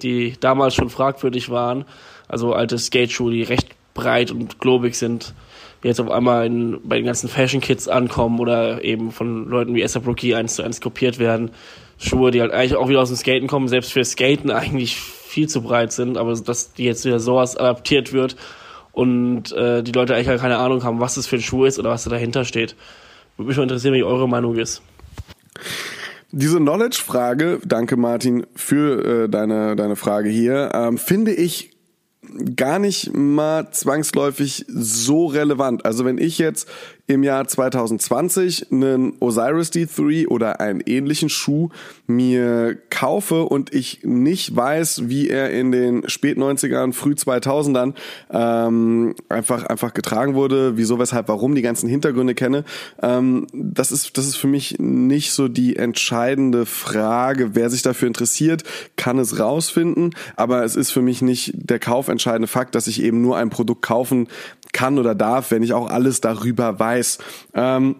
Speaker 12: die damals schon fragwürdig waren, also alte Skateschuhe, die recht breit und globig sind, jetzt auf einmal in, bei den ganzen Fashion Kits ankommen oder eben von Leuten wie Esther Brookie eins zu eins kopiert werden. Schuhe, die halt eigentlich auch wieder aus dem Skaten kommen, selbst für Skaten *laughs* eigentlich viel zu breit sind, aber dass die jetzt wieder sowas adaptiert wird und äh, die Leute eigentlich keine Ahnung haben, was das für ein Schuh ist oder was da dahinter steht. Würde mich mal interessieren, wie eure Meinung ist.
Speaker 2: Diese Knowledge-Frage, danke Martin für äh, deine, deine Frage hier, ähm, finde ich gar nicht mal zwangsläufig so relevant. Also wenn ich jetzt im Jahr 2020 einen Osiris D3 oder einen ähnlichen Schuh mir kaufe und ich nicht weiß, wie er in den spät 90ern, früh 2000ern ähm, einfach einfach getragen wurde, wieso, weshalb, warum, die ganzen Hintergründe kenne, ähm, das ist das ist für mich nicht so die entscheidende Frage. Wer sich dafür interessiert, kann es rausfinden, aber es ist für mich nicht der kaufentscheidende Fakt, dass ich eben nur ein Produkt kaufen kann oder darf, wenn ich auch alles darüber weiß. Ähm,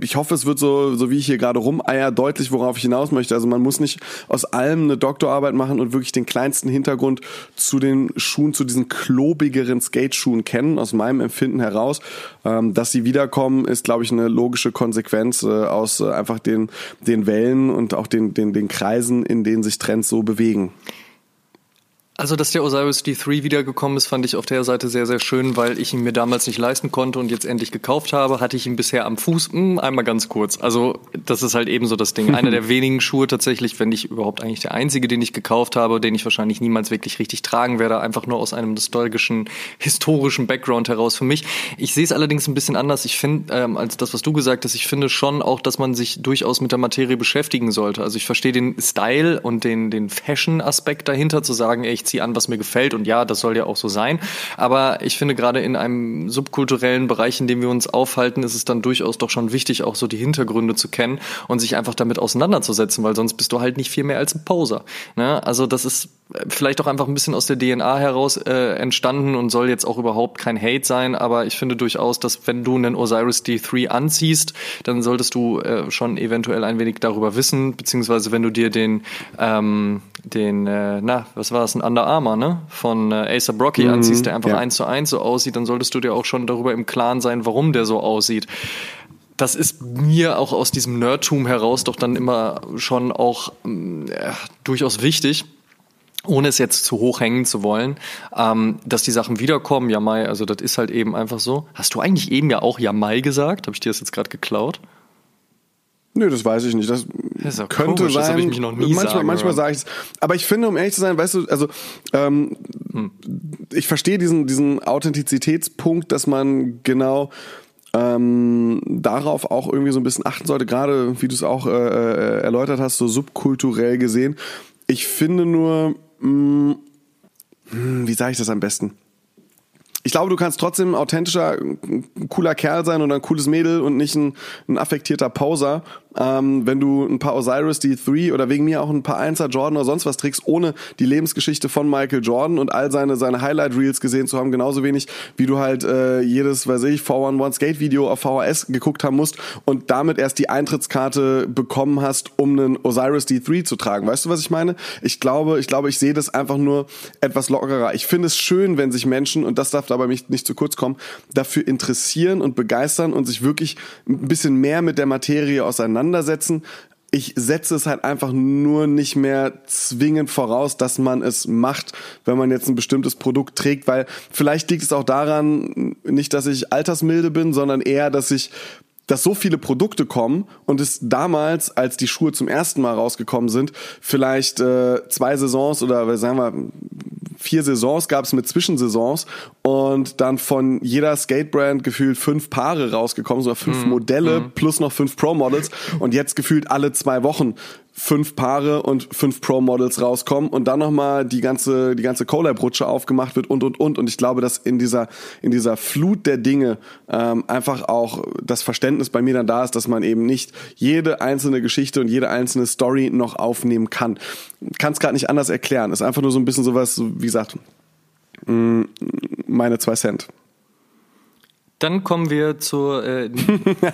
Speaker 2: ich hoffe, es wird so, so wie ich hier gerade rumeier, deutlich, worauf ich hinaus möchte. Also man muss nicht aus allem eine Doktorarbeit machen und wirklich den kleinsten Hintergrund zu den Schuhen, zu diesen klobigeren Skateschuhen kennen, aus meinem Empfinden heraus. Ähm, dass sie wiederkommen, ist, glaube ich, eine logische Konsequenz äh, aus äh, einfach den, den Wellen und auch den, den, den Kreisen, in denen sich Trends so bewegen.
Speaker 1: Also, dass der Osiris D3 wiedergekommen ist, fand ich auf der Seite sehr, sehr schön, weil ich ihn mir damals nicht leisten konnte und jetzt endlich gekauft habe. Hatte ich ihn bisher am Fuß, mh, hm, einmal ganz kurz. Also, das ist halt eben so das Ding. Einer der *laughs* wenigen Schuhe tatsächlich, wenn nicht überhaupt eigentlich der einzige, den ich gekauft habe, den ich wahrscheinlich niemals wirklich richtig tragen werde, einfach nur aus einem nostalgischen, historischen Background heraus für mich. Ich sehe es allerdings ein bisschen anders. Ich finde, ähm, als das, was du gesagt hast, ich finde schon auch, dass man sich durchaus mit der Materie beschäftigen sollte. Also, ich verstehe den Style und den, den Fashion-Aspekt dahinter, zu sagen, ey, ich ziehe an, was mir gefällt und ja, das soll ja auch so sein. Aber ich finde gerade in einem subkulturellen Bereich, in dem wir uns aufhalten, ist es dann durchaus doch schon wichtig, auch so die Hintergründe zu kennen und sich einfach damit auseinanderzusetzen, weil sonst bist du halt nicht viel mehr als ein Poser. Ne? Also das ist vielleicht auch einfach ein bisschen aus der DNA heraus äh, entstanden und soll jetzt auch überhaupt kein Hate sein, aber ich finde durchaus, dass wenn du einen Osiris D3 anziehst, dann solltest du äh, schon eventuell ein wenig darüber wissen, beziehungsweise wenn du dir den, ähm, den, äh, na, was war es, ein Under Armour, ne, von äh, Acer Brocky
Speaker 2: Mhm,
Speaker 1: anziehst, der einfach
Speaker 2: ja.
Speaker 1: eins zu eins so aussieht, dann solltest du dir auch schon darüber im Klaren sein, warum der so aussieht das ist mir auch aus diesem Nerdtum heraus doch dann immer schon auch ja, durchaus wichtig ohne es jetzt zu hoch hängen zu wollen, ähm, dass die Sachen wiederkommen. Jamai, also das ist halt eben einfach so. Hast du eigentlich eben ja auch Jamai gesagt? Habe ich dir das jetzt gerade geklaut?
Speaker 2: Nö, das weiß ich nicht. Das,
Speaker 1: Das
Speaker 2: könnte
Speaker 1: komisch,
Speaker 2: sein.
Speaker 1: das
Speaker 2: manchmal
Speaker 1: sagen
Speaker 2: manchmal sage ich es. Aber ich finde, um ehrlich zu sein, weißt du, also ähm,
Speaker 1: Hm.
Speaker 2: ich verstehe diesen, diesen Authentizitätspunkt, dass man genau ähm, darauf auch irgendwie so ein bisschen achten sollte, gerade wie du es auch äh, äh, erläutert hast, so subkulturell gesehen. Ich finde nur, mh, hm, wie sage ich das am besten? Ich glaube, du kannst trotzdem ein authentischer, ein cooler Kerl sein oder ein cooles Mädel und nicht ein, ein affektierter Poser, ähm, wenn du ein paar Osiris D3 oder wegen mir auch ein paar Einser Jordan oder sonst was trägst, ohne die Lebensgeschichte von Michael Jordan und all seine, seine Highlight-Reels gesehen zu haben, genauso wenig wie du halt äh, jedes, weiß ich, 411 Skate-Video auf VHS geguckt haben musst und damit erst die Eintrittskarte bekommen hast, um einen Osiris D3 zu tragen. Weißt du, was ich meine? Ich glaube, ich glaube, ich sehe das einfach nur etwas lockerer. Ich finde es schön, wenn sich Menschen, und das darf dabei nicht, nicht zu kurz kommen, dafür interessieren und begeistern und sich wirklich ein bisschen mehr mit der Materie auseinandersetzen. Ich setze es halt einfach nur nicht mehr zwingend voraus, dass man es macht, wenn man jetzt ein bestimmtes Produkt trägt, weil vielleicht liegt es auch daran, nicht, dass ich altersmilde bin, sondern eher, dass ich dass so viele Produkte kommen und es damals, als die Schuhe zum ersten Mal rausgekommen sind, vielleicht äh, zwei Saisons oder sagen wir vier Saisons gab es mit Zwischensaisons und dann von jeder Skatebrand gefühlt fünf Paare rausgekommen, sogar fünf
Speaker 1: Mhm.
Speaker 2: Modelle
Speaker 1: Mhm.
Speaker 2: plus noch fünf Pro-Models und jetzt gefühlt alle zwei Wochen fünf Paare und fünf Pro-Models rauskommen und dann nochmal die ganze, die ganze Collab-Rutsche aufgemacht wird und, und, und. Und ich glaube, dass in dieser, in dieser Flut der Dinge ähm, einfach auch das Verständnis bei mir dann da ist, dass man eben nicht jede einzelne Geschichte und jede einzelne Story noch aufnehmen kann. Kann es gerade nicht anders erklären. Ist einfach nur so ein bisschen sowas, so, wie gesagt, mh, meine zwei Cent.
Speaker 1: Dann kommen wir zur äh,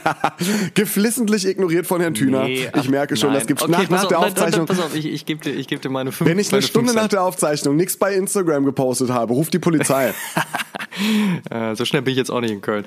Speaker 1: *laughs*
Speaker 2: Geflissentlich ignoriert von Herrn Thüner.
Speaker 1: Nee,
Speaker 2: ich merke schon,
Speaker 1: nein.
Speaker 2: das gibt's
Speaker 1: Okay,
Speaker 2: nach, nach
Speaker 1: auf,
Speaker 2: der Aufzeichnung.
Speaker 1: Pass auf, ich, ich gebe dir, ich geb dir meine fünf
Speaker 2: Wenn ich eine Stunde nach der Aufzeichnung nichts bei Instagram gepostet habe, ruft die Polizei. *laughs*
Speaker 1: Äh, so schnell bin ich jetzt auch nicht in Köln.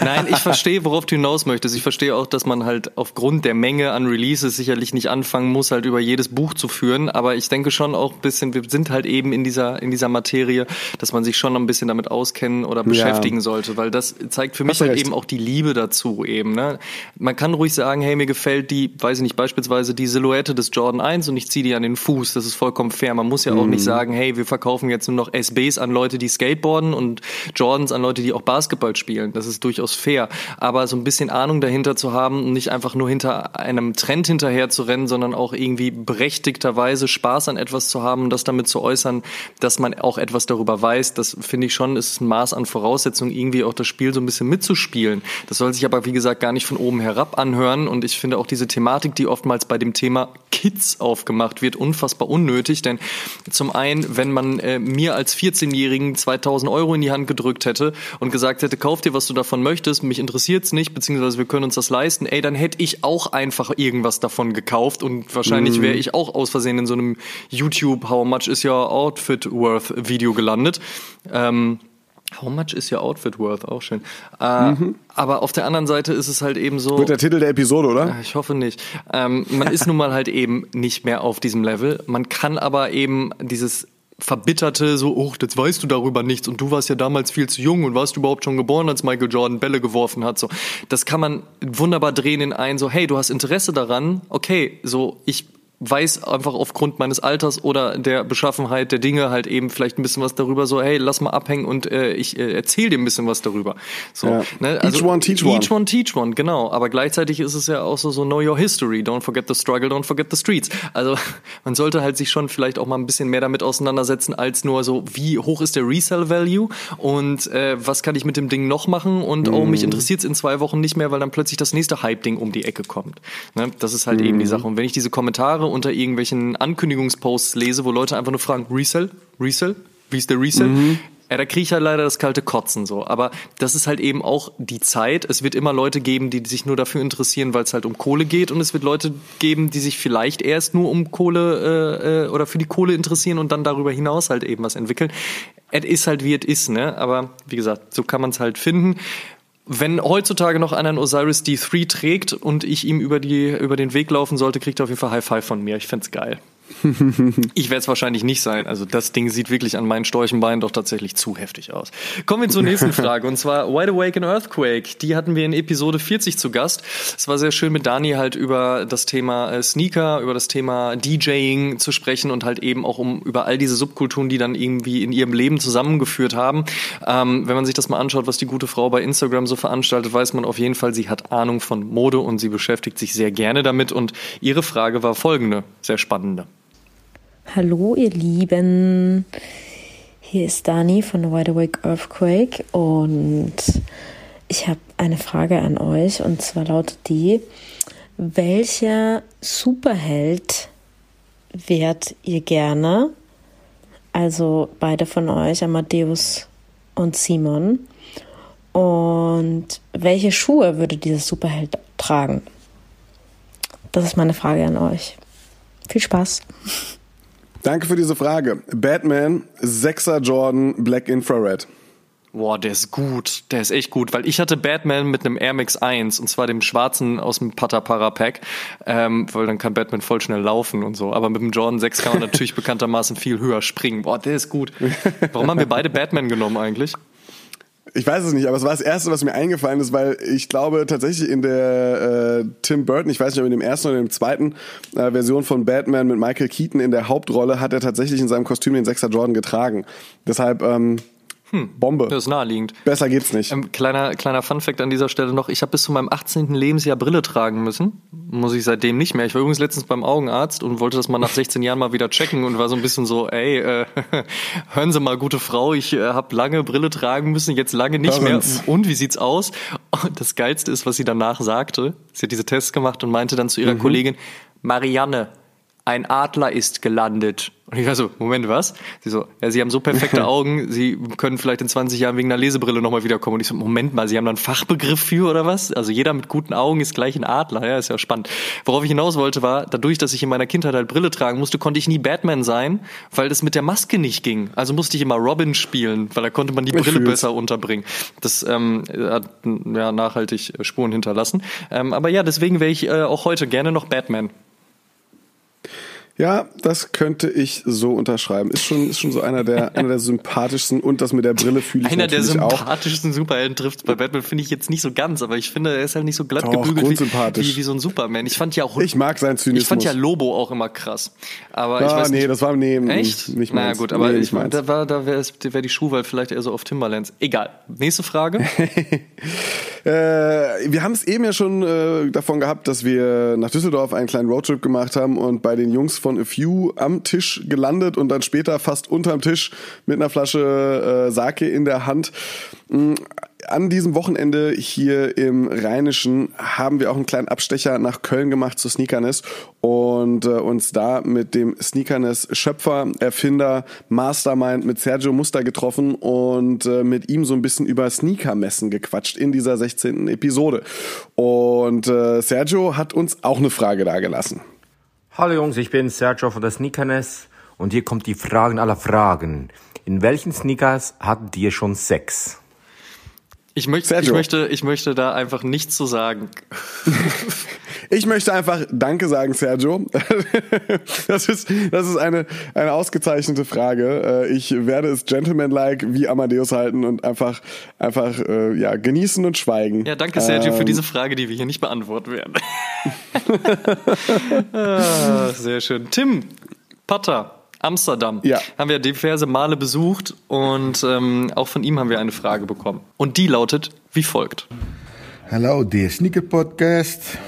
Speaker 1: Nein, ich verstehe, worauf du hinaus möchtest. Ich verstehe auch, dass man halt aufgrund der Menge an Releases sicherlich nicht anfangen muss, halt über jedes Buch zu führen. Aber ich denke schon auch ein bisschen, wir sind halt eben in dieser, in dieser Materie, dass man sich schon ein bisschen damit auskennen oder beschäftigen sollte, weil das zeigt für mich halt
Speaker 2: recht.
Speaker 1: eben auch die Liebe dazu eben. Ne? Man kann ruhig sagen, hey, mir gefällt die, weiß ich nicht, beispielsweise die Silhouette des Jordan 1 und ich ziehe die an den Fuß. Das ist vollkommen fair. Man muss ja auch
Speaker 2: Mhm.
Speaker 1: nicht sagen, hey, wir verkaufen jetzt nur noch SBs an Leute, die Skateboarden und Jordans an Leute, die auch Basketball spielen. Das ist durchaus fair. Aber so ein bisschen Ahnung dahinter zu haben und nicht einfach nur hinter einem Trend hinterher zu rennen, sondern auch irgendwie berechtigterweise Spaß an etwas zu haben und das damit zu äußern, dass man auch etwas darüber weiß, das finde ich schon, ist ein Maß an Voraussetzungen, irgendwie auch das Spiel so ein bisschen mitzuspielen. Das soll sich aber, wie gesagt, gar nicht von oben herab anhören. Und ich finde auch diese Thematik, die oftmals bei dem Thema Kids aufgemacht wird, unfassbar unnötig. Denn zum einen, wenn man äh, mir als 14-Jährigen 2000 Euro in die Hand gedrückt hätte und gesagt hätte, kauf dir, was du davon möchtest, mich interessiert's nicht, beziehungsweise wir können uns das leisten, ey, dann hätte ich auch einfach irgendwas davon gekauft und wahrscheinlich
Speaker 2: Mhm.
Speaker 1: wäre ich auch aus Versehen in so einem YouTube How much is your outfit worth Video gelandet. Ähm, How much is your outfit worth? Auch schön. Äh,
Speaker 2: Mhm.
Speaker 1: Aber auf der anderen Seite ist es halt eben so.
Speaker 2: Wird der Titel der Episode, oder?
Speaker 1: Ich hoffe nicht. Ähm, man ist nun mal halt eben nicht mehr auf diesem Level. Man kann aber eben dieses verbitterte, so, oh, jetzt weißt du darüber nichts und du warst ja damals viel zu jung und warst du überhaupt schon geboren, als Michael Jordan Bälle geworfen hat, so. Das kann man wunderbar drehen in ein, so, hey, du hast Interesse daran, okay, so, ich weiß einfach aufgrund meines Alters oder der Beschaffenheit der Dinge halt eben vielleicht ein bisschen was darüber, so, hey, lass mal abhängen und äh, ich äh, erzähle dir ein bisschen was darüber. So,
Speaker 2: Ja.
Speaker 1: ne?
Speaker 2: Each one, teach one.
Speaker 1: Each one, teach one, genau. Aber gleichzeitig ist es ja auch so, so know your history, don't forget the struggle, don't forget the streets. Also *laughs* man sollte halt sich schon vielleicht auch mal ein bisschen mehr damit auseinandersetzen, als nur so, wie hoch ist der Resell-Value und äh, was kann ich mit dem Ding noch machen und oh, mich
Speaker 2: Mhm.
Speaker 1: interessiert's in zwei Wochen nicht mehr, weil dann plötzlich das nächste Hype-Ding um die Ecke kommt. Ne? Das ist halt eben die
Speaker 2: Mhm.
Speaker 1: Sache. Und wenn ich diese Kommentare unter irgendwelchen Ankündigungsposts lese, wo Leute einfach nur fragen, Resell? Resell? Wie ist der Resell?
Speaker 2: Mhm.
Speaker 1: Ja, da kriege ich halt leider das kalte Kotzen so. Aber das ist halt eben auch die Zeit. Es wird immer Leute geben, die sich nur dafür interessieren, weil es halt um Kohle geht. Und es wird Leute geben, die sich vielleicht erst nur um Kohle äh, äh, oder für die Kohle interessieren und dann darüber hinaus halt eben was entwickeln. Es ist halt wie es ist, ne? Aber wie gesagt, so kann man es halt finden. Wenn heutzutage noch einer einen Osiris D3 trägt und ich ihm über, die, über den Weg laufen sollte, kriegt er auf jeden Fall High Five von mir. Ich find's geil. *laughs* Ich werde es wahrscheinlich nicht sein. Also das Ding sieht wirklich an meinen Storchenbeinen doch tatsächlich zu heftig aus. Kommen wir zur nächsten *laughs* Frage und zwar Wide Awake and Earthquake. Die hatten wir in Episode 40 zu Gast. Es war sehr schön mit Dani halt über das Thema äh, Sneaker, über das Thema DJing zu sprechen und halt eben auch um über all diese Subkulturen, die dann irgendwie in ihrem Leben zusammengeführt haben. Ähm, wenn man sich das mal anschaut, was die gute Frau bei Instagram so veranstaltet, weiß man auf jeden Fall, sie hat Ahnung von Mode und sie beschäftigt sich sehr gerne damit und ihre Frage war folgende, sehr spannende.
Speaker 13: Hallo ihr Lieben, hier ist Dani von Wide Awake Earthquake und ich habe eine Frage an euch und zwar lautet die, welcher Superheld wärt ihr gerne? Also beide von euch, Amadeus und Simon. Und welche Schuhe würde dieser Superheld tragen? Das ist meine Frage an euch. Viel Spaß. *laughs*
Speaker 2: Danke für diese Frage. Batman, 6er Jordan, Black Infrared.
Speaker 1: Boah, der ist gut. Der ist echt gut, weil ich hatte Batman mit einem Air Max 1 und zwar dem schwarzen aus dem Patapara Pack, ähm, weil dann kann Batman voll schnell laufen und so. Aber mit dem Jordan 6 kann man *laughs* natürlich bekanntermaßen viel höher springen. Boah, der ist gut. Warum haben wir beide Batman genommen eigentlich?
Speaker 2: Ich weiß es nicht, aber es war das Erste, was mir eingefallen ist, weil ich glaube tatsächlich in der äh, Tim Burton, ich weiß nicht, ob in dem ersten oder in dem zweiten äh, Version von Batman mit Michael Keaton in der Hauptrolle, hat er tatsächlich in seinem Kostüm den Sechser Jordan getragen. Deshalb ähm,
Speaker 1: Hm,
Speaker 2: Bombe.
Speaker 1: Das ist naheliegend.
Speaker 2: Besser geht's nicht.
Speaker 1: Ähm, kleiner, kleiner Funfact an dieser Stelle noch. Ich habe bis zu meinem 18. Lebensjahr Brille tragen müssen. Muss ich seitdem nicht mehr. Ich war übrigens letztens beim Augenarzt und wollte das mal nach 16 Jahren mal wieder checken und war so ein bisschen so, ey, äh, *laughs* hören Sie mal, gute Frau, ich äh, habe lange Brille tragen müssen, jetzt lange nicht mehr. Und wie sieht's aus? Und das Geilste ist, was sie danach sagte. Sie hat diese Tests gemacht und meinte dann zu ihrer
Speaker 2: Mhm.
Speaker 1: Kollegin, Marianne, ein Adler ist gelandet. Und ich war so, Moment, was? Sie so, ja, Sie haben so perfekte *laughs* Augen, Sie können vielleicht in 20 Jahren wegen einer Lesebrille nochmal wiederkommen. Und ich so, Moment mal, Sie haben da einen Fachbegriff für oder was? Also jeder mit guten Augen ist gleich ein Adler, ja, ist ja spannend. Worauf ich hinaus wollte war, dadurch, dass ich in meiner Kindheit halt Brille tragen musste, konnte ich nie Batman sein, weil das mit der Maske nicht ging. Also musste ich immer Robin spielen, weil da konnte man die
Speaker 2: Ich
Speaker 1: Brille
Speaker 2: fühl's.
Speaker 1: besser unterbringen. Das ähm, hat ja, nachhaltig äh, Spuren hinterlassen. Ähm, aber ja, deswegen wäre ich äh, auch heute gerne noch Batman.
Speaker 2: Ja, das könnte ich so unterschreiben. Ist schon, ist schon so einer der, einer der sympathischsten und das mit der Brille fühle ich
Speaker 1: Einer der
Speaker 2: auch.
Speaker 1: sympathischsten Superhelden trifft bei Batman finde ich jetzt nicht so ganz, aber ich finde, er ist halt nicht so glatt
Speaker 2: Doch,
Speaker 1: gebügelt wie, wie, wie so ein Superman. Ich fand ja auch
Speaker 2: Ich mag seinen Zynismus.
Speaker 1: ich fand ja Lobo auch immer krass. Aber ich
Speaker 2: Ah,
Speaker 1: weiß
Speaker 2: nee,
Speaker 1: nicht.
Speaker 2: das war nee,
Speaker 1: Echt?
Speaker 2: nicht
Speaker 1: naja
Speaker 2: meins.
Speaker 1: gut, aber
Speaker 2: Nee,
Speaker 1: ich,
Speaker 2: meins.
Speaker 1: da war da wäre wär die Schuhwahl vielleicht eher so auf Timberlands. Egal. Nächste Frage. *laughs*
Speaker 2: Äh, wir haben es eben ja schon äh, davon gehabt, dass wir nach Düsseldorf einen kleinen Roadtrip gemacht haben und bei den Jungs von A Few am Tisch gelandet und dann später fast unterm Tisch mit einer Flasche äh, Sake in der Hand. Mm, An diesem Wochenende hier im Rheinischen haben wir auch einen kleinen Abstecher nach Köln gemacht zu Sneakerness und äh, uns da mit dem Sneakerness Schöpfer, Erfinder, Mastermind mit Sergio Muster getroffen und äh, mit ihm so ein bisschen über Sneakermessen gequatscht in dieser 16. Episode. Und äh, Sergio hat uns auch eine Frage dagelassen.
Speaker 14: Hallo Jungs, ich bin Sergio von der Sneakerness und hier kommt die Fragen aller Fragen. In welchen Sneakers hattet ihr schon Sex?
Speaker 1: Ich möchte, ich möchte, ich möchte da einfach nichts zu sagen. *laughs*
Speaker 2: Ich möchte einfach Danke sagen, Sergio. *laughs* Das ist, das ist eine, eine ausgezeichnete Frage. Äh, Ich werde es gentlemanlike wie Amadeus halten und einfach, einfach äh, ja, genießen und schweigen.
Speaker 1: Ja, danke Sergio für
Speaker 2: Ähm,
Speaker 1: diese Frage, die wir hier nicht beantworten werden. *laughs* ah, sehr schön. Tim, Potter, Amsterdam.
Speaker 2: Ja.
Speaker 1: Haben wir diverse Male besucht und ähm, auch von ihm haben wir eine Frage bekommen. Und die lautet wie folgt.
Speaker 15: Hello, dear Sneaker Podcast.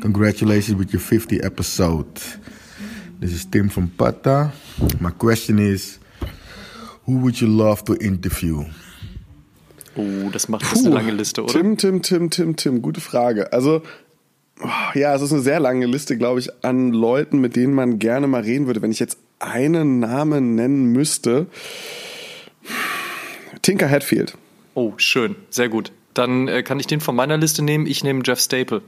Speaker 15: Congratulations with your 50th episode. This is Tim from Pata. My question is Who would you love to interview?
Speaker 1: Oh, das macht das eine lange Liste, oder?
Speaker 2: Tim, Tim, Tim, Tim, Tim, gute Frage. Also, ja, es ist eine sehr lange Liste, glaube ich, an Leuten, mit denen man gerne mal reden würde. Wenn ich jetzt einen Namen nennen müsste. Tinker Hatfield.
Speaker 1: Oh, schön, sehr gut. Dann äh, kann ich den von meiner Liste nehmen. Ich nehme Jeff Staple.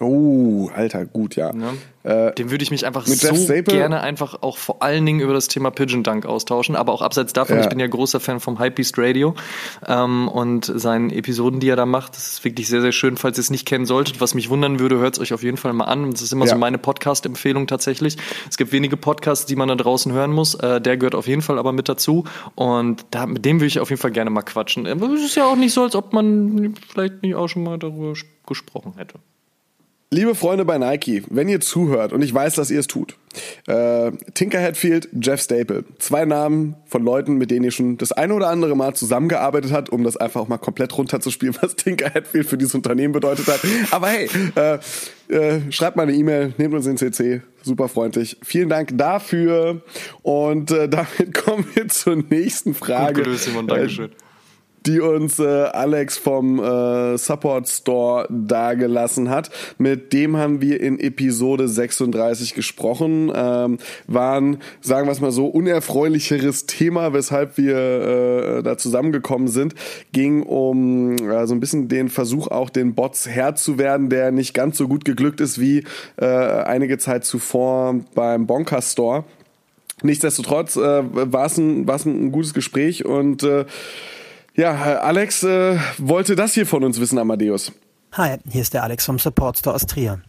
Speaker 2: Oh, Alter, gut, ja.
Speaker 1: ja. Äh, Den würde ich mich einfach so gerne einfach auch vor allen Dingen über das Thema Pigeon Dunk austauschen, aber auch abseits davon, ja. ich bin ja großer Fan vom Hypebeast Radio ähm, und seinen Episoden, die er da macht, das ist wirklich sehr, sehr schön. Falls ihr es nicht kennen solltet, was mich wundern würde, hört es euch auf jeden Fall mal an. Das ist immer ja. so meine Podcast-Empfehlung tatsächlich. Es gibt wenige Podcasts, die man da draußen hören muss. Äh, der gehört auf jeden Fall aber mit dazu und da, mit dem würde ich auf jeden Fall gerne mal quatschen. Aber es ist ja auch nicht so, als ob man vielleicht nicht auch schon mal darüber gesprochen hätte.
Speaker 2: Liebe Freunde bei Nike, wenn ihr zuhört, und ich weiß, dass ihr es tut, äh, Tinker Hatfield, Jeff Staple, zwei Namen von Leuten, mit denen ihr schon das eine oder andere Mal zusammengearbeitet habt, um das einfach auch mal komplett runterzuspielen, *laughs* was Tinker Hatfield für dieses Unternehmen bedeutet hat. Aber hey, äh, äh, schreibt mal eine E-Mail, nehmt uns in CC, super freundlich. Vielen Dank dafür und äh, *laughs* damit kommen wir zur nächsten Frage. Gut
Speaker 1: gelöst, Simon, Dankeschön.
Speaker 2: Die uns äh, Alex vom äh, Support Store dagelassen hat. Mit dem haben wir in Episode 36 gesprochen. Ähm, waren, sagen wir es mal so, unerfreulicheres Thema, weshalb wir äh, da zusammengekommen sind. Ging um äh, so ein bisschen den Versuch, auch den Bots Herr zu werden, der nicht ganz so gut geglückt ist wie äh, einige Zeit zuvor beim Bonker Store. Nichtsdestotrotz äh, war es ein, war's ein gutes Gespräch und äh, ja, Alex äh, wollte das hier von uns wissen, Amadeus.
Speaker 16: Hi, hier ist der Alex vom Support Store aus Trier.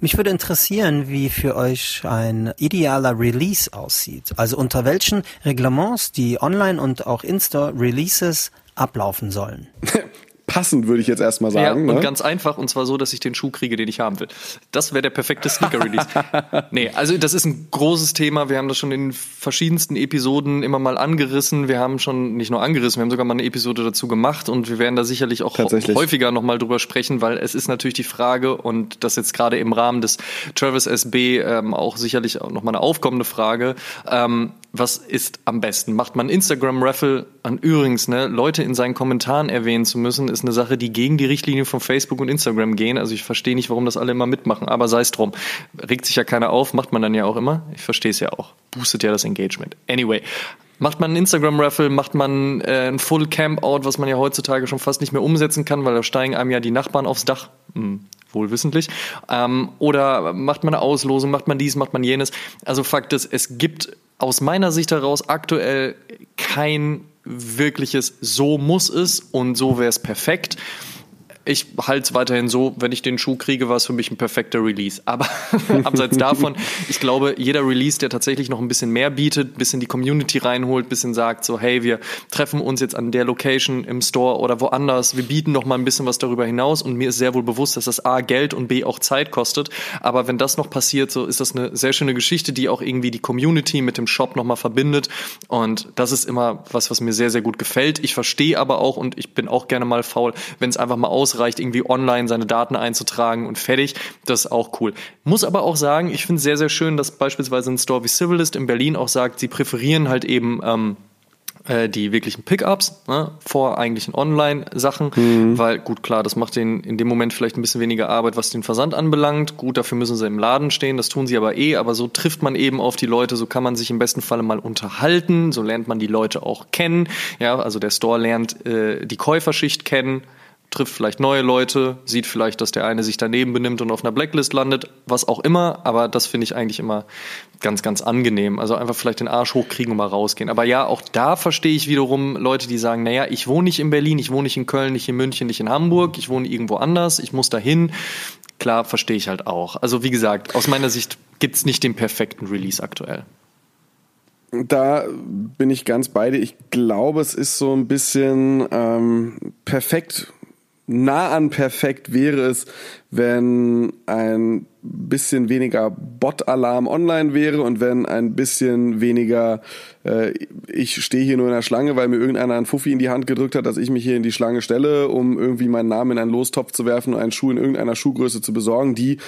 Speaker 16: Mich würde interessieren, wie für euch ein idealer Release aussieht. Also unter welchen Reglements die Online- und auch In-Store Releases ablaufen sollen. *laughs*
Speaker 2: passend, würde ich jetzt erstmal sagen.
Speaker 1: Ja, und
Speaker 2: ne?
Speaker 1: ganz einfach, und zwar so, dass ich den Schuh kriege, den ich haben will. Das wäre der perfekte Sneaker-Release. *laughs* nee, also das ist ein großes Thema. Wir haben das schon in verschiedensten Episoden immer mal angerissen. Wir haben schon nicht nur angerissen, wir haben sogar mal eine Episode dazu gemacht und wir werden da sicherlich auch häufiger nochmal drüber sprechen, weil es ist natürlich die Frage und das jetzt gerade im Rahmen des Travis SB ähm, auch sicherlich auch nochmal eine aufkommende Frage. Ähm, was ist am besten? Macht man Instagram-Raffle an übrigens, ne, Leute in seinen Kommentaren erwähnen zu müssen, ist eine Sache, die gegen die Richtlinie von Facebook und Instagram gehen. Also ich verstehe nicht, warum das alle immer mitmachen, aber sei es drum. Regt sich ja keiner auf, macht man dann ja auch immer. Ich verstehe es ja auch. Boostet ja das Engagement. Anyway. Macht man einen Instagram-Raffle, macht man äh, ein Full Camp-Out, was man ja heutzutage schon fast nicht mehr umsetzen kann, weil da steigen einem ja die Nachbarn aufs Dach. Hm, wohlwissentlich. Ähm, oder macht man eine Auslosung, macht man dies, macht man jenes. Also Fakt ist, es gibt aus meiner Sicht heraus aktuell kein wirkliches so muss es und so wäre es perfekt ich halte es weiterhin so, wenn ich den Schuh kriege, war es für mich ein perfekter Release. Aber *laughs* abseits davon, ich glaube, jeder Release, der tatsächlich noch ein bisschen mehr bietet, ein bisschen die Community reinholt, ein bisschen sagt so, hey, wir treffen uns jetzt an der Location im Store oder woanders, wir bieten noch mal ein bisschen was darüber hinaus und mir ist sehr wohl bewusst, dass das A Geld und B auch Zeit kostet. Aber wenn das noch passiert, so ist das eine sehr schöne Geschichte, die auch irgendwie die Community mit dem Shop noch mal verbindet. Und das ist immer was, was mir sehr, sehr gut gefällt. Ich verstehe aber auch und ich bin auch gerne mal faul, wenn es einfach mal aus ausreicht, irgendwie online seine Daten einzutragen und fertig. Das ist auch cool. Muss aber auch sagen, ich finde es sehr, sehr schön, dass beispielsweise ein Store wie Civilist in Berlin auch sagt, sie präferieren halt eben ähm, äh, die wirklichen Pickups ne, vor eigentlichen Online-Sachen, mhm. weil gut, klar, das macht den in dem Moment vielleicht ein bisschen weniger Arbeit, was den Versand anbelangt. Gut, dafür müssen sie im Laden stehen, das tun sie aber eh, aber so trifft man eben auf die Leute, so kann man sich im besten Falle mal unterhalten, so lernt man die Leute auch kennen. Ja, also der Store lernt äh, die Käuferschicht kennen, trifft vielleicht neue Leute, sieht vielleicht, dass der eine sich daneben benimmt und auf einer Blacklist landet, was auch immer, aber das finde ich eigentlich immer ganz, ganz angenehm. Also einfach vielleicht den Arsch hochkriegen und mal rausgehen. Aber ja, auch da verstehe ich wiederum Leute, die sagen, naja, ich wohne nicht in Berlin, ich wohne nicht in Köln, nicht in München, nicht in Hamburg, ich wohne irgendwo anders, ich muss dahin. Klar, verstehe ich halt auch. Also wie gesagt, aus meiner Sicht gibt es nicht den perfekten Release aktuell.
Speaker 2: Da bin ich ganz bei dir. Ich glaube, es ist so ein bisschen ähm, perfekt nah an perfekt wäre es, wenn ein bisschen weniger Bot-Alarm online wäre und wenn ein bisschen weniger äh, ich stehe hier nur in der Schlange, weil mir irgendeiner einen Fuffi in die Hand gedrückt hat, dass ich mich hier in die Schlange stelle, um irgendwie meinen Namen in einen Lostopf zu werfen und einen Schuh in irgendeiner Schuhgröße zu besorgen, die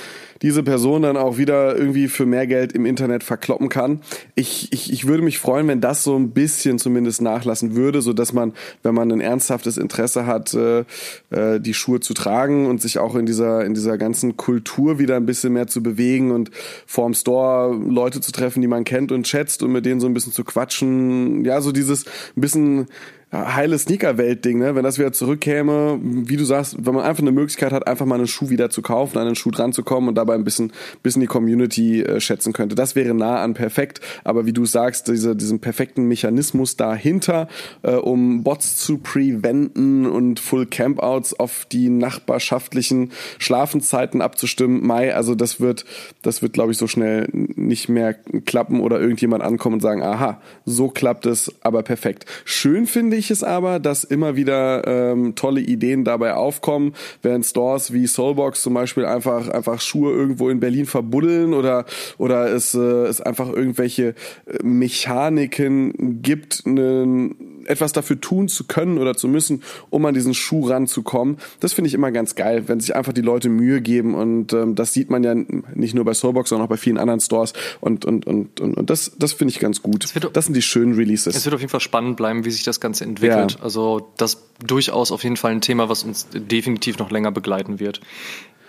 Speaker 2: diese Person dann auch wieder irgendwie für mehr Geld im Internet verkloppen kann. Ich, ich, ich würde mich freuen, wenn das so ein bisschen zumindest nachlassen würde, so dass man, wenn man ein ernsthaftes Interesse hat, äh, äh, die Schuhe zu tragen und sich auch in dieser, in dieser ganzen Kultur wieder ein bisschen mehr zu bewegen und vorm Store Leute zu treffen, die man kennt und schätzt und mit denen so ein bisschen zu quatschen. Ja, so dieses ein bisschen heile Sneaker-Welt-Ding, ne? wenn das wieder zurückkäme, wie du sagst, wenn man einfach eine Möglichkeit hat, einfach mal einen Schuh wieder zu kaufen, an einen Schuh dran zu kommen und dabei ein bisschen, bisschen die Community äh, schätzen könnte. Das wäre nah an perfekt, aber wie du sagst, diese, diesen perfekten Mechanismus dahinter, äh, um Bots zu preventen und Full Campouts auf die nachbarschaftlichen Schlafenszeiten abzustimmen, Mai, also das wird, das wird, glaube ich, so schnell nicht mehr klappen oder irgendjemand ankommen und sagen, aha, so klappt es, aber perfekt. Schön finde ich es aber, dass immer wieder ähm, tolle Ideen dabei aufkommen, während Stores wie Soulbox zum Beispiel einfach einfach Schuhe irgendwo in Berlin verbuddeln oder oder es äh, es einfach irgendwelche äh, Mechaniken gibt, einen etwas dafür tun zu können oder zu müssen, um an diesen Schuh ranzukommen. Das finde ich immer ganz geil, wenn sich einfach die Leute Mühe geben und ähm, das sieht man ja nicht nur bei Soulbox, sondern auch bei vielen anderen Stores und und und und, und das das finde ich ganz gut. Das sind die schönen Releases.
Speaker 1: Es wird auf jeden Fall spannend bleiben, wie sich das Ganze entwickelt.
Speaker 2: Ja.
Speaker 1: Also das durchaus auf jeden Fall ein Thema, was uns definitiv noch länger begleiten wird.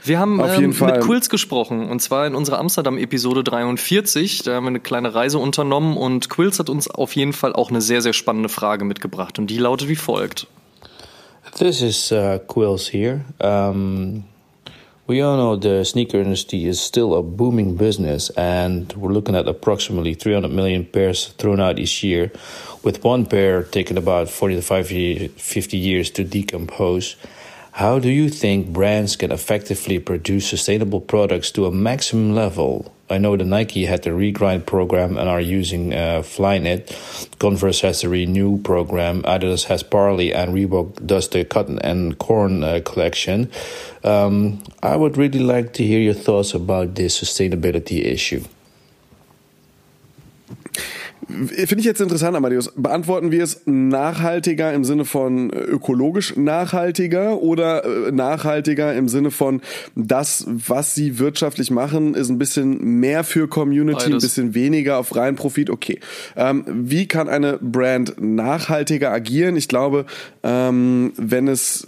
Speaker 1: Wir haben
Speaker 2: Auf jeden
Speaker 1: ähm,
Speaker 2: Fall.
Speaker 1: mit Quills gesprochen und zwar in unserer Amsterdam-Episode 43. Da haben wir eine kleine Reise unternommen und Quills hat uns auf jeden Fall auch eine sehr, sehr spannende Frage mitgebracht und die lautet wie folgt.
Speaker 17: This is uh, Quills here. Um, we all know the sneaker industry is still a booming business, and we're looking at approximately 300 million pairs thrown out each year, with one pair taking about 40 to 50 50 years to decompose. How do you think brands can effectively produce sustainable products to a maximum level? I know the Nike had the regrind program and are using uh, Flyknit. Converse has the Renew program. Adidas has Parley, and Reebok does the Cotton and Corn uh, collection. Um, I would really like to hear your thoughts about this sustainability issue.
Speaker 2: Finde ich jetzt interessant, Amadeus. Beantworten wir es nachhaltiger im Sinne von äh, ökologisch nachhaltiger oder äh, nachhaltiger im Sinne von das, was sie wirtschaftlich machen, ist ein bisschen mehr für Community, ein
Speaker 1: Beides.
Speaker 2: bisschen weniger auf reinen Profit. Okay. Ähm, wie kann eine Brand nachhaltiger agieren? Ich glaube, ähm, wenn es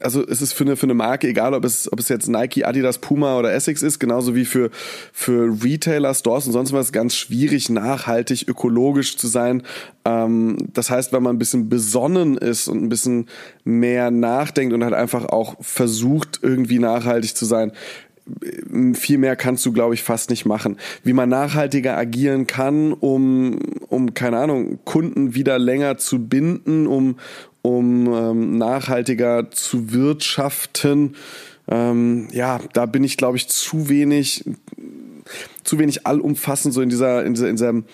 Speaker 2: also es ist für eine, für eine Marke, egal ob es, ob es jetzt Nike, Adidas, Puma oder Essex ist, genauso wie für, für Retailer, Stores und sonst was, ganz schwierig, nachhaltig, ökologisch zu sein. Ähm, das heißt, wenn man ein bisschen besonnen ist und ein bisschen mehr nachdenkt und halt einfach auch versucht, irgendwie nachhaltig zu sein, viel mehr kannst du, glaube ich, fast nicht machen. Wie man nachhaltiger agieren kann, um, um keine Ahnung, Kunden wieder länger zu binden, um, um ähm, nachhaltiger zu wirtschaften. Ähm, ja, da bin ich, glaube ich, zu wenig, zu wenig allumfassend so in dieser, in dieser, in diesem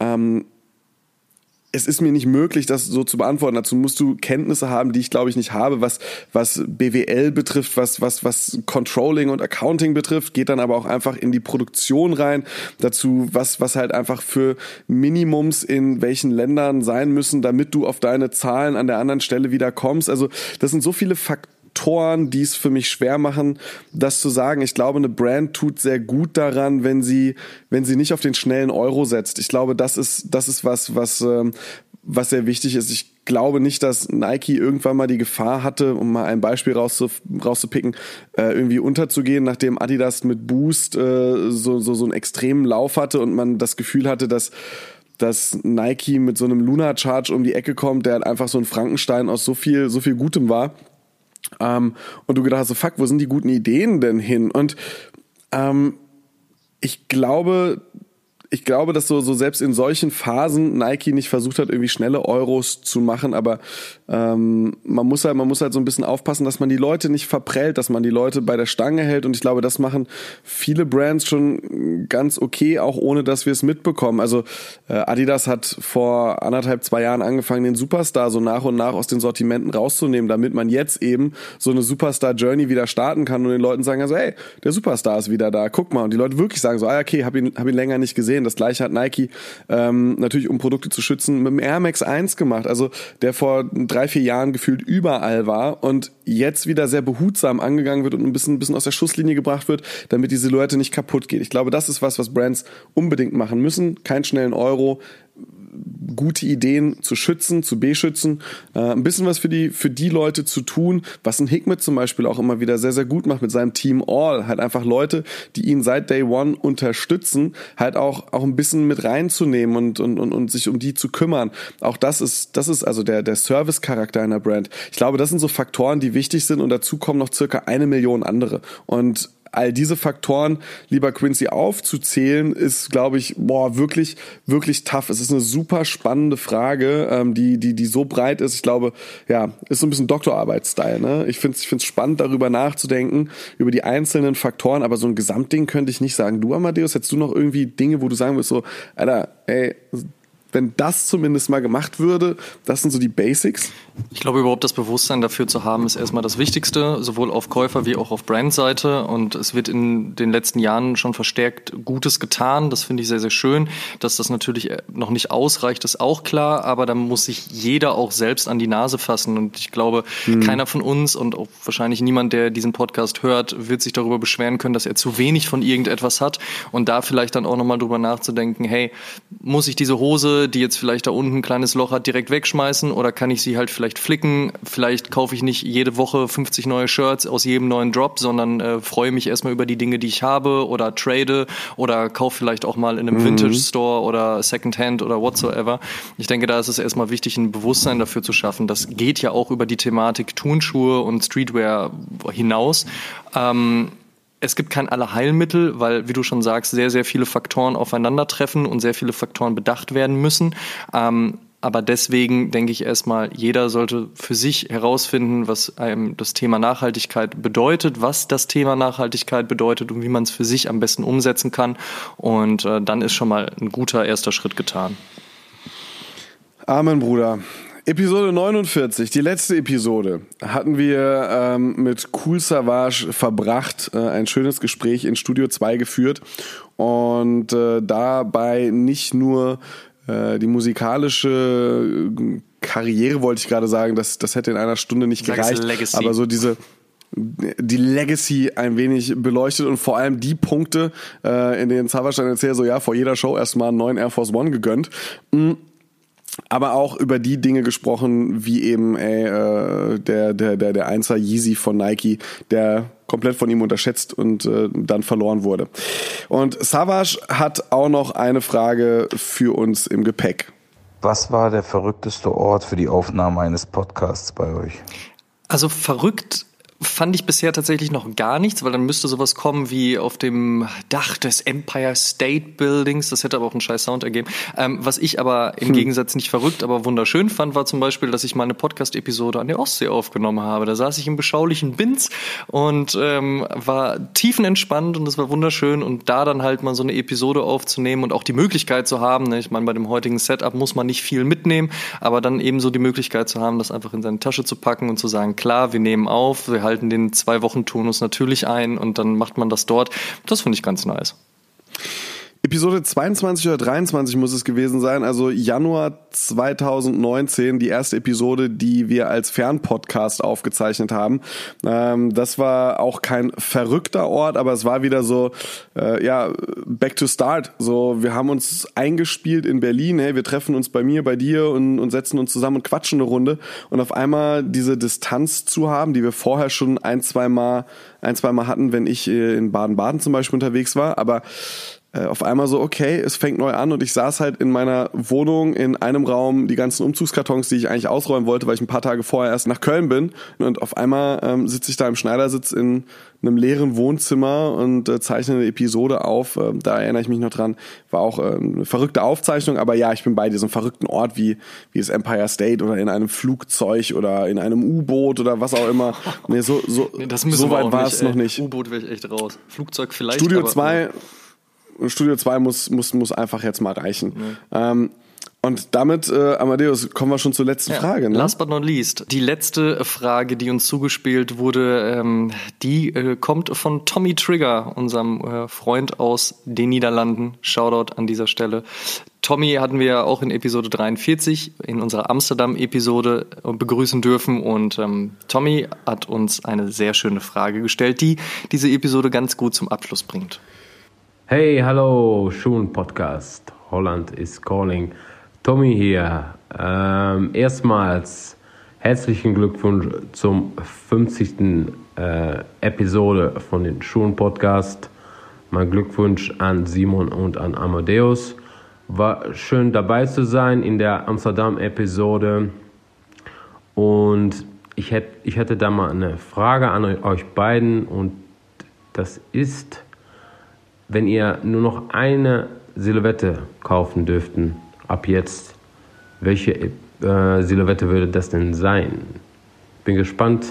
Speaker 2: ähm, es ist mir nicht möglich, das so zu beantworten. Dazu musst du Kenntnisse haben, die ich glaube ich nicht habe, was was BWL betrifft, was was was Controlling und Accounting betrifft, geht dann aber auch einfach in die Produktion rein. Dazu was was halt einfach für Minimums in welchen Ländern sein müssen, damit du auf deine Zahlen an der anderen Stelle wieder kommst. Also das sind so viele Faktoren Faktoren, die es für mich schwer machen, das zu sagen. Ich glaube, eine Brand tut sehr gut daran, wenn sie, wenn sie nicht auf den schnellen Euro setzt. Ich glaube, das ist, das ist was, was, ähm, was sehr wichtig ist. Ich glaube nicht, dass Nike irgendwann mal die Gefahr hatte, um mal ein Beispiel rauszu, rauszupicken, äh, irgendwie unterzugehen, nachdem Adidas mit Boost äh, so, so, so einen extremen Lauf hatte und man das Gefühl hatte, dass dass Nike mit so einem Lunar Charge um die Ecke kommt, der halt einfach so ein Frankenstein aus so viel, so viel Gutem war. Ähm, und du gedacht hast, so, fuck, wo sind die guten Ideen denn hin? Und ähm, ich glaube, ich glaube, dass so, so selbst in solchen Phasen Nike nicht versucht hat, irgendwie schnelle Euros zu machen, aber ähm, man muss halt, man muss halt so ein bisschen aufpassen, dass man die Leute nicht verprellt, dass man die Leute bei der Stange hält. Und ich glaube, das machen viele Brands schon ganz okay, auch ohne dass wir es mitbekommen. Also äh, Adidas hat vor anderthalb, zwei Jahren angefangen, den Superstar so nach und nach aus den Sortimenten rauszunehmen, damit man jetzt eben so eine Superstar-Journey wieder starten kann und den Leuten sagen, also, hey, der Superstar ist wieder da, guck mal. Und die Leute wirklich sagen so, ah, okay, hab ihn, hab ihn länger nicht gesehen. Das gleiche hat Nike ähm, natürlich, um Produkte zu schützen, mit dem Air Max 1 gemacht. Also der vor drei, vier Jahren gefühlt überall war und jetzt wieder sehr behutsam angegangen wird und ein bisschen, ein bisschen aus der Schusslinie gebracht wird, damit die Silhouette nicht kaputt geht. Ich glaube, das ist was, was Brands unbedingt machen müssen. Keinen schnellen Euro, gute Ideen zu schützen, zu beschützen, äh, ein bisschen was für die, für die Leute zu tun, was ein Hikmet zum Beispiel auch immer wieder sehr, sehr gut macht mit seinem Team All. Halt einfach Leute, die ihn seit Day One unterstützen, halt auch, auch ein bisschen mit reinzunehmen und, und, und, und sich um die zu kümmern. Auch das ist, das ist also der, der Service-Charakter einer Brand. Ich glaube, das sind so Faktoren, die wichtig sind und dazu kommen noch circa eine Million andere. Und all diese Faktoren, lieber Quincy, aufzuzählen, ist, glaube ich, boah, wirklich, wirklich tough. Es ist eine super spannende Frage, ähm, die, die, die so breit ist. Ich glaube, ja, ist so ein bisschen Doktorarbeitsstyle. Ne? Ich finde es ich find's spannend, darüber nachzudenken, über die einzelnen Faktoren, aber so ein Gesamtding könnte ich nicht sagen. Du, Amadeus, hättest du noch irgendwie Dinge, wo du sagen würdest, so, Alter, ey, wenn das zumindest mal gemacht würde, das sind so die Basics.
Speaker 1: Ich glaube, überhaupt das Bewusstsein dafür zu haben, ist erstmal das Wichtigste, sowohl auf Käufer- wie auch auf Brandseite. Und es wird in den letzten Jahren schon verstärkt Gutes getan. Das finde ich sehr, sehr schön. Dass das natürlich noch nicht ausreicht, ist auch klar. Aber da muss sich jeder auch selbst an die Nase fassen. Und ich glaube, hm. keiner von uns und auch wahrscheinlich niemand, der diesen Podcast hört, wird sich darüber beschweren können, dass er zu wenig von irgendetwas hat. Und da vielleicht dann auch nochmal drüber nachzudenken, hey, muss ich diese Hose, die jetzt vielleicht da unten ein kleines Loch hat, direkt wegschmeißen oder kann ich sie halt vielleicht flicken? Vielleicht kaufe ich nicht jede Woche 50 neue Shirts aus jedem neuen Drop, sondern äh, freue mich erstmal über die Dinge, die ich habe oder trade oder kaufe vielleicht auch mal in einem mhm. Vintage Store oder Secondhand oder whatsoever. Ich denke, da ist es erstmal wichtig, ein Bewusstsein dafür zu schaffen. Das geht ja auch über die Thematik Turnschuhe und Streetwear hinaus. Ähm, es gibt kein Allerheilmittel, weil, wie du schon sagst, sehr, sehr viele Faktoren aufeinandertreffen und sehr viele Faktoren bedacht werden müssen. Ähm, aber deswegen denke ich erstmal, jeder sollte für sich herausfinden, was einem das Thema Nachhaltigkeit bedeutet, was das Thema Nachhaltigkeit bedeutet und wie man es für sich am besten umsetzen kann. Und äh, dann ist schon mal ein guter erster Schritt getan.
Speaker 2: Amen, Bruder. Episode 49, die letzte Episode, hatten wir ähm, mit Cool Savage verbracht, äh, ein schönes Gespräch in Studio 2 geführt und äh, dabei nicht nur äh, die musikalische äh, Karriere, wollte ich gerade sagen, das, das hätte in einer Stunde nicht gereicht, aber so diese die Legacy ein wenig beleuchtet und vor allem die Punkte, äh, in denen Savage dann erzählt, so ja, vor jeder Show erstmal einen neuen Air Force One gegönnt. Mhm aber auch über die Dinge gesprochen, wie eben ey, äh, der der der der Einser Yeezy von Nike, der komplett von ihm unterschätzt und äh, dann verloren wurde. Und Savage hat auch noch eine Frage für uns im Gepäck.
Speaker 18: Was war der verrückteste Ort für die Aufnahme eines Podcasts bei euch?
Speaker 1: Also verrückt fand ich bisher tatsächlich noch gar nichts, weil dann müsste sowas kommen wie auf dem Dach des Empire State Buildings. Das hätte aber auch einen scheiß Sound ergeben. Ähm, was ich aber im hm. Gegensatz nicht verrückt, aber wunderschön fand, war zum Beispiel, dass ich mal eine Podcast-Episode an der Ostsee aufgenommen habe. Da saß ich im beschaulichen Binz und ähm, war tiefenentspannt und es war wunderschön. Und da dann halt mal so eine Episode aufzunehmen und auch die Möglichkeit zu haben, ne, ich meine, bei dem heutigen Setup muss man nicht viel mitnehmen, aber dann eben so die Möglichkeit zu haben, das einfach in seine Tasche zu packen und zu sagen, klar, wir nehmen auf, wir halten halten den zwei Wochen Turnus natürlich ein und dann macht man das dort. Das finde ich ganz nice.
Speaker 2: Episode 22 oder 23 muss es gewesen sein, also Januar 2019, die erste Episode, die wir als Fernpodcast aufgezeichnet haben. Ähm, das war auch kein verrückter Ort, aber es war wieder so, äh, ja, back to start. So, wir haben uns eingespielt in Berlin, hey, wir treffen uns bei mir, bei dir und, und setzen uns zusammen und quatschen eine Runde und auf einmal diese Distanz zu haben, die wir vorher schon ein, zwei Mal, ein, zwei Mal hatten, wenn ich äh, in Baden-Baden zum Beispiel unterwegs war, aber äh, auf einmal so, okay, es fängt neu an und ich saß halt in meiner Wohnung in einem Raum die ganzen Umzugskartons, die ich eigentlich ausräumen wollte, weil ich ein paar Tage vorher erst nach Köln bin und auf einmal ähm, sitze ich da im Schneidersitz in einem leeren Wohnzimmer und äh, zeichne eine Episode auf. Äh, da erinnere ich mich noch dran. War auch äh, eine verrückte Aufzeichnung, aber ja, ich bin bei diesem verrückten Ort wie, wie das Empire State oder in einem Flugzeug oder in einem U-Boot oder was auch immer. Nee, so, so,
Speaker 1: Nee,
Speaker 2: so weit war es noch nicht.
Speaker 1: U-Boot wäre ich echt raus. Flugzeug vielleicht.
Speaker 2: Studio
Speaker 1: aber-
Speaker 2: 2 Studio 2 muss, muss, muss einfach jetzt mal reichen. Ähm, und damit, äh, Amadeus, kommen wir schon zur letzten
Speaker 1: Ja,
Speaker 2: Frage. Ne?
Speaker 1: Last but not least, die letzte Frage, die uns zugespielt wurde, ähm, die äh, kommt von Tommy Trigger, unserem äh, Freund aus den Niederlanden. Shoutout an dieser Stelle. Tommy hatten wir ja auch in Episode 43 in unserer Amsterdam-Episode äh, begrüßen dürfen und ähm, Tommy hat uns eine sehr schöne Frage gestellt, die diese Episode ganz gut zum Abschluss bringt.
Speaker 19: Hey, hallo, Schun Podcast. Holland is calling. Tommy hier. Ähm, erstmals herzlichen Glückwunsch zum 50. Äh, Episode von den Schun Podcast. Mein Glückwunsch an Simon und an Amadeus. War schön dabei zu sein in der Amsterdam-Episode. Und ich hätte, ich hätte da mal eine Frage an euch beiden und das ist, wenn ihr nur noch eine Silhouette kaufen dürften, ab jetzt, welche äh, Silhouette würde das denn sein? Bin gespannt,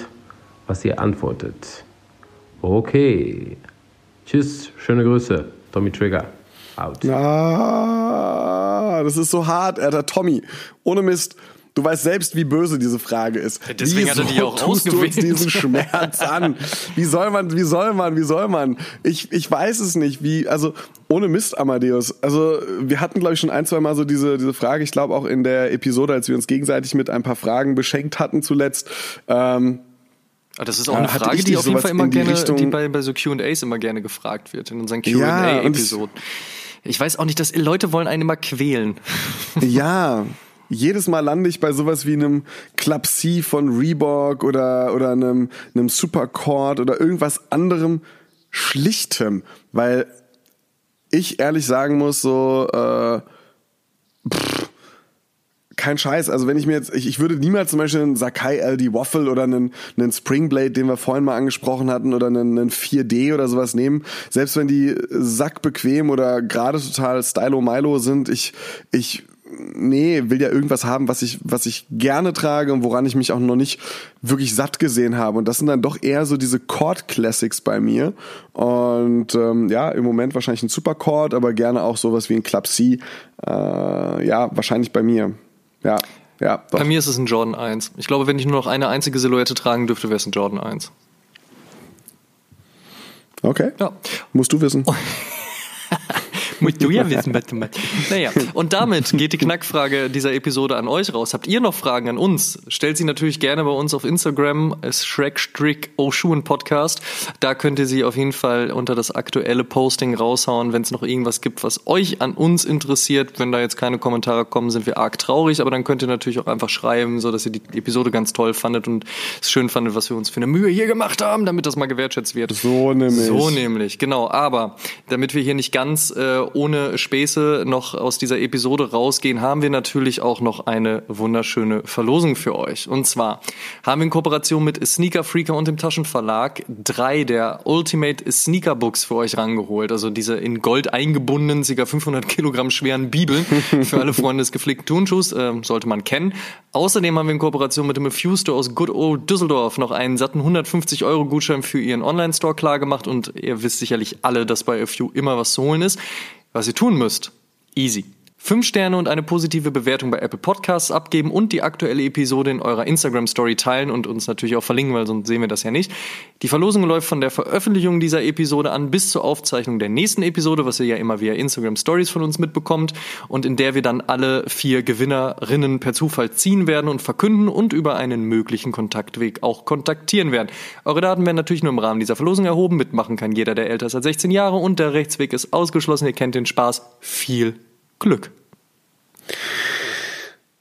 Speaker 19: was ihr antwortet. Okay. Tschüss, schöne Grüße. Tommy Trigger. Out.
Speaker 2: Ah, das ist so hart, Alter. Tommy, ohne Mist. Du weißt selbst, wie böse diese Frage ist.
Speaker 1: deswegen hat er die auch
Speaker 2: tust du uns diesen Schmerz an? Wie soll man, wie soll man, wie soll man? Ich, ich weiß es nicht. Wie, also, ohne Mist, Amadeus. Also, wir hatten, glaube ich, schon ein, zwei Mal so diese, diese Frage. Ich glaube auch in der Episode, als wir uns gegenseitig mit ein paar Fragen beschenkt hatten zuletzt. Ähm,
Speaker 1: Ah, Das ist auch
Speaker 2: Ja,
Speaker 1: eine Frage, die auf jeden Fall immer
Speaker 2: die
Speaker 1: gerne,
Speaker 2: Richtung-
Speaker 1: die bei, bei so Q&As immer gerne gefragt wird, in unseren
Speaker 2: Ja,
Speaker 1: Q&A-Episoden. Ich weiß auch nicht, dass Leute wollen einen immer quälen.
Speaker 2: Ja, *laughs* jedes Mal lande ich bei sowas wie einem Club C von Reebok oder, oder einem, einem Supercord oder irgendwas anderem Schlichtem, weil ich ehrlich sagen muss, so, äh, pff, kein Scheiß. Also wenn ich mir jetzt, ich, ich würde niemals zum Beispiel einen Sakai LD Waffle oder einen, einen Springblade, den wir vorhin mal angesprochen hatten, oder einen, einen 4D oder sowas nehmen. Selbst wenn die sackbequem oder gerade total Stylo Milo sind, ich, ich, nee, will ja irgendwas haben, was ich, was ich gerne trage und woran ich mich auch noch nicht wirklich satt gesehen habe. Und das sind dann doch eher so diese Chord Classics bei mir. Und ähm, ja, im Moment wahrscheinlich ein Super Chord, aber gerne auch sowas wie ein Club C. Äh, ja, wahrscheinlich bei mir. Ja, ja. Doch.
Speaker 1: Bei mir ist es ein Jordan 1. Ich glaube, wenn ich nur noch eine einzige Silhouette tragen dürfte, wäre es ein Jordan 1.
Speaker 2: Okay.
Speaker 1: Ja.
Speaker 2: Musst du wissen. *laughs*
Speaker 1: Musst du ja wissen, was du meinst. Naja, und damit geht die Knackfrage dieser Episode an euch raus. Habt ihr noch Fragen an uns? Stellt sie natürlich gerne bei uns auf Instagram, es Oshun Podcast. Da könnt ihr sie auf jeden Fall unter das aktuelle Posting raushauen, wenn es noch irgendwas gibt, was euch an uns interessiert. Wenn da jetzt keine Kommentare kommen, sind wir arg traurig, aber dann könnt ihr natürlich auch einfach schreiben, so dass ihr die Episode ganz toll fandet und es schön fandet, was wir uns für eine Mühe hier gemacht haben, damit das mal gewertschätzt wird.
Speaker 2: So nämlich.
Speaker 1: So nämlich, genau. Aber damit wir hier nicht ganz äh, ohne Späße noch aus dieser Episode rausgehen, haben wir natürlich auch noch eine wunderschöne Verlosung für euch. Und zwar haben wir in Kooperation mit Sneaker Freaker und dem Taschenverlag drei der Ultimate Sneaker Books für euch rangeholt. Also diese in Gold eingebundenen, ca. 500 Kilogramm schweren Bibeln *laughs* für alle Freunde des gepflegten Turnschuhs. Äh, sollte man kennen. Außerdem haben wir in Kooperation mit dem Fuse Store aus Good Old Düsseldorf noch einen satten 150 Euro Gutschein für ihren Online-Store klargemacht und ihr wisst sicherlich alle, dass bei A Few immer was zu holen ist. Was ihr tun müsst, easy. Fünf Sterne und eine positive Bewertung bei Apple Podcasts abgeben und die aktuelle Episode in eurer Instagram-Story teilen und uns natürlich auch verlinken, weil sonst sehen wir das ja nicht. Die Verlosung läuft von der Veröffentlichung dieser Episode an bis zur Aufzeichnung der nächsten Episode, was ihr ja immer via Instagram-Stories von uns mitbekommt und in der wir dann alle vier Gewinnerinnen per Zufall ziehen werden und verkünden und über einen möglichen Kontaktweg auch kontaktieren werden. Eure Daten werden natürlich nur im Rahmen dieser Verlosung erhoben. Mitmachen kann jeder, der älter ist als 16 Jahre und der Rechtsweg ist ausgeschlossen. Ihr kennt den Spaß. Viel Glück.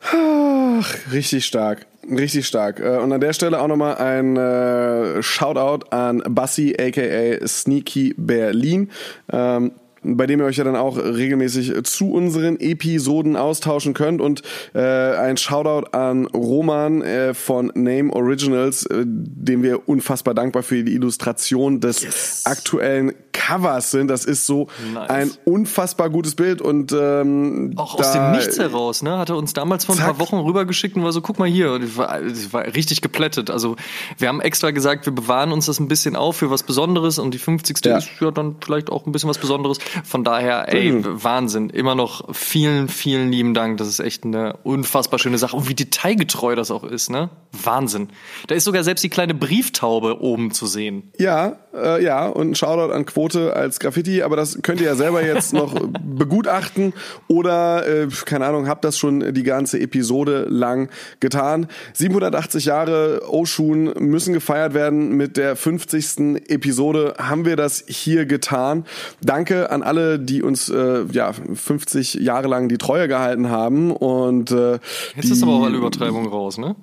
Speaker 2: Ach, richtig stark. Richtig stark. Äh, Und an der Stelle auch nochmal ein äh, Shoutout an Bassi, aka Sneaky Berlin. Ähm, bei dem ihr euch ja dann auch regelmäßig zu unseren Episoden austauschen könnt. Und äh, ein Shoutout an Roman äh, von Name Originals, äh, dem wir unfassbar dankbar für die Illustration des yes. aktuellen Covers sind. Das ist so nice. ein unfassbar gutes Bild und ähm,
Speaker 1: auch aus dem Nichts heraus, ne? Hat er uns damals vor ein paar Wochen rübergeschickt und war so, guck mal hier, und ich war, ich war richtig geplättet. Also wir haben extra gesagt, wir bewahren uns das ein bisschen auf für was Besonderes und die 50. Ja. ist ja dann vielleicht auch ein bisschen was Besonderes. Von daher, ey, mhm. Wahnsinn. Immer noch vielen, vielen lieben Dank. Das ist echt eine unfassbar schöne Sache. Und wie detailgetreu das auch ist, ne? Wahnsinn. Da ist sogar selbst die kleine Brieftaube oben zu sehen.
Speaker 2: Ja, äh, ja, und ein Shoutout an Quote als Graffiti, aber das könnt ihr ja selber jetzt *laughs* noch begutachten oder, äh, keine Ahnung, habt das schon die ganze Episode lang getan. 780 Jahre Oshun müssen gefeiert werden. Mit der 50. Episode haben wir das hier getan. Danke an alle, die uns äh, ja 50 Jahre lang die Treue gehalten haben und äh,
Speaker 1: Jetzt ist aber auch alle Übertreibung raus, ne?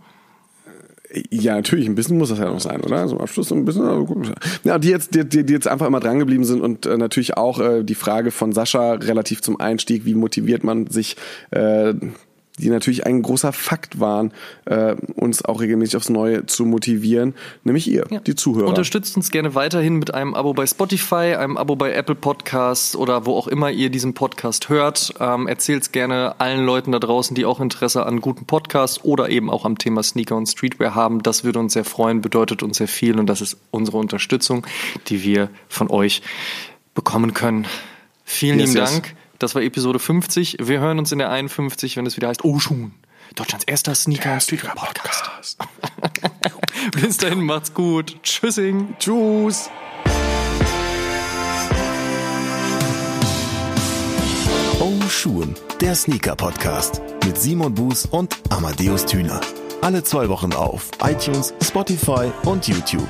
Speaker 2: Ja, natürlich, ein bisschen muss das ja noch sein, oder? So am Abschluss ein bisschen. Ja, die jetzt, die, die jetzt einfach immer drangeblieben sind und äh, natürlich auch äh, die Frage von Sascha relativ zum Einstieg, wie motiviert man sich äh, die natürlich ein großer Fakt waren, äh, uns auch regelmäßig aufs Neue zu motivieren, nämlich ihr, ja. die Zuhörer.
Speaker 1: Unterstützt uns gerne weiterhin mit einem Abo bei Spotify, einem Abo bei Apple Podcasts oder wo auch immer ihr diesen Podcast hört. Ähm, Erzählt es gerne allen Leuten da draußen, die auch Interesse an guten Podcasts oder eben auch am Thema Sneaker und Streetwear haben. Das würde uns sehr freuen, bedeutet uns sehr viel und das ist unsere Unterstützung, die wir von euch bekommen können. Vielen yes, lieben yes. Dank. Das war Episode 50. Wir hören uns in der 51, wenn es wieder heißt, oh schon, Deutschlands erster Sneaker ja, Streetwear Podcast. *laughs* Bis dahin, macht's gut. Tschüssing.
Speaker 2: Tschüss.
Speaker 20: Oh Schuhen, der Sneaker Podcast mit Simon Buß und Amadeus Thüner. Alle zwei Wochen auf iTunes, Spotify und YouTube.